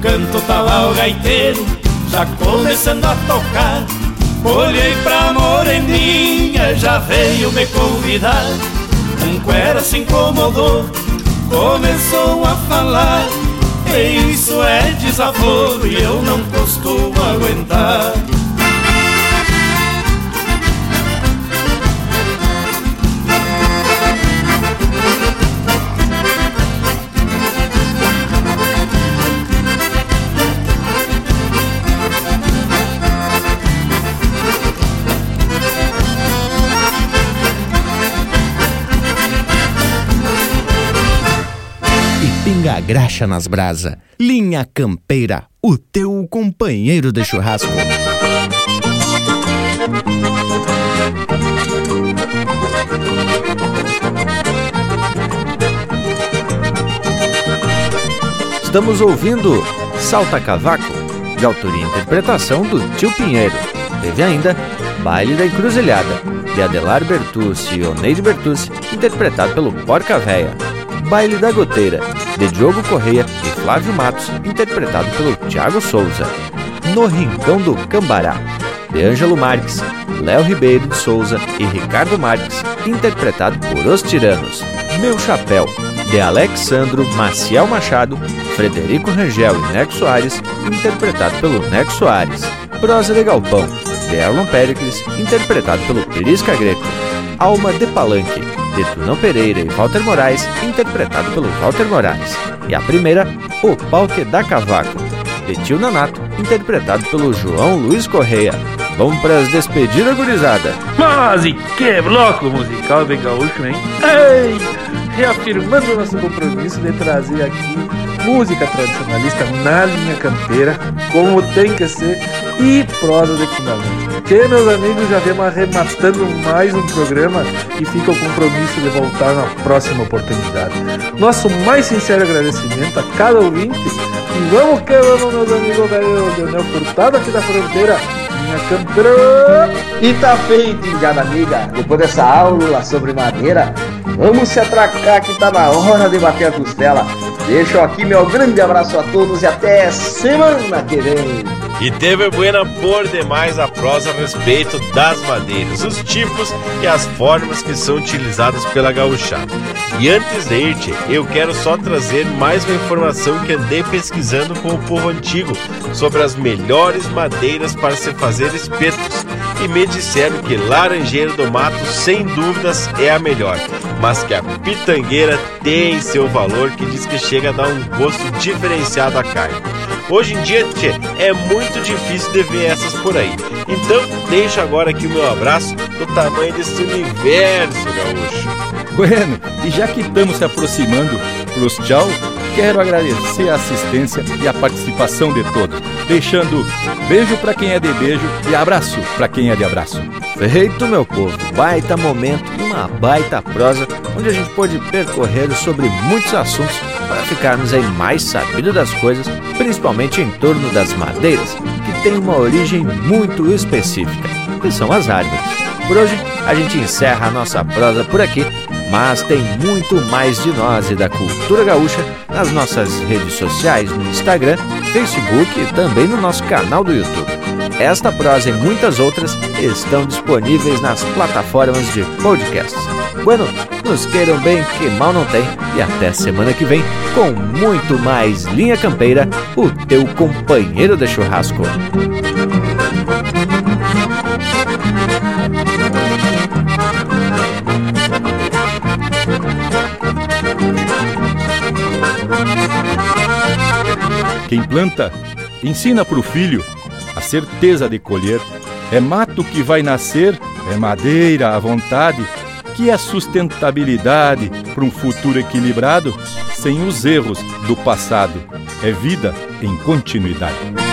Canto tava o gaiteiro, já começando a tocar. Olhei pra moreninha, já veio me convidar. Um cuera se incomodou, começou a falar. E isso é desaforo e eu não costumo aguentar pinga a graxa nas brasa. Linha Campeira, o teu companheiro de churrasco. Estamos ouvindo Salta Cavaco, de autoria e interpretação do Tio Pinheiro. Teve ainda Baile da Encruzilhada, de Adelar Bertucci e Oneide Bertucci, interpretado pelo Porca Véia. Baile da Goteira, de Diogo Correia e Flávio Matos, interpretado pelo Thiago Souza. No Rincão do Cambará, de Ângelo Marques, Léo Ribeiro de Souza e Ricardo Marques, interpretado por Os Tiranos. Meu Chapéu, de Alexandro Maciel Machado, Frederico Rangel e Neco Soares, interpretado pelo Neco Soares. Prosa de Galpão, de Erlon Pericles, interpretado pelo Perisca Greco. Alma de Palanque, de Tunão Pereira e Walter Moraes, interpretado pelo Walter Moraes. E a primeira, O Pau que dá Cavaco, de Tio Nanato, interpretado pelo João Luiz Correia. Vamos para as despedidas, gurizada. Mas e que bloco musical bem gaúcho, hein? Ei! Reafirmando nosso compromisso de trazer aqui música tradicionalista na linha campeira, como tem que ser, e prosa de fundamento. Que, meus amigos, já vemos arrematando mais um programa e fica o compromisso de voltar na próxima oportunidade. Nosso mais sincero agradecimento a cada ouvinte e vamos que vamos, meus amigos, velho Leonel Furtado aqui da fronteira. Minha campeira. E tá feito, indiada amiga. Depois dessa aula sobre madeira, vamos se atracar que tá na hora de bater a costela. Deixo aqui meu grande abraço a todos e até semana que vem. E teve buena por demais a prosa a respeito das madeiras, os tipos e as formas que são utilizadas pela gauchada. E antes de ir, eu quero só trazer mais uma informação que andei pesquisando com o povo antigo sobre as melhores madeiras para se fazer espetos. E me disseram que laranjeira do mato, sem dúvidas, é a melhor, mas que a pitangueira tem seu valor que diz que chega a dar um gosto diferenciado à carne. Hoje em dia, tchê, é muito difícil de ver essas por aí. Então, deixo agora aqui o meu abraço do tamanho desse universo, gaúcho. Bueno, e já que estamos se aproximando pros tchau, quero agradecer a assistência e a participação de todos, deixando beijo para quem é de beijo e abraço para quem é de abraço. Feito, meu povo, baita momento e uma baita prosa onde a gente pôde percorrer sobre muitos assuntos para ficarmos aí mais sabidos das coisas, principalmente em torno das madeiras, que tem uma origem muito específica, que são as árvores. Por hoje, a gente encerra a nossa prosa por aqui, mas tem muito mais de nós e da cultura gaúcha nas nossas redes sociais, no Instagram, Facebook e também no nosso canal do YouTube. Esta prosa e muitas outras estão disponíveis nas plataformas de podcasts. Bueno, nos queiram bem que mal não tem e até semana que vem com muito mais Linha Campeira, o teu companheiro de churrasco. Quem planta, ensina para o filho a certeza de colher. É mato que vai nascer, é madeira à vontade, que é sustentabilidade para um futuro equilibrado, sem os erros do passado. É vida em continuidade.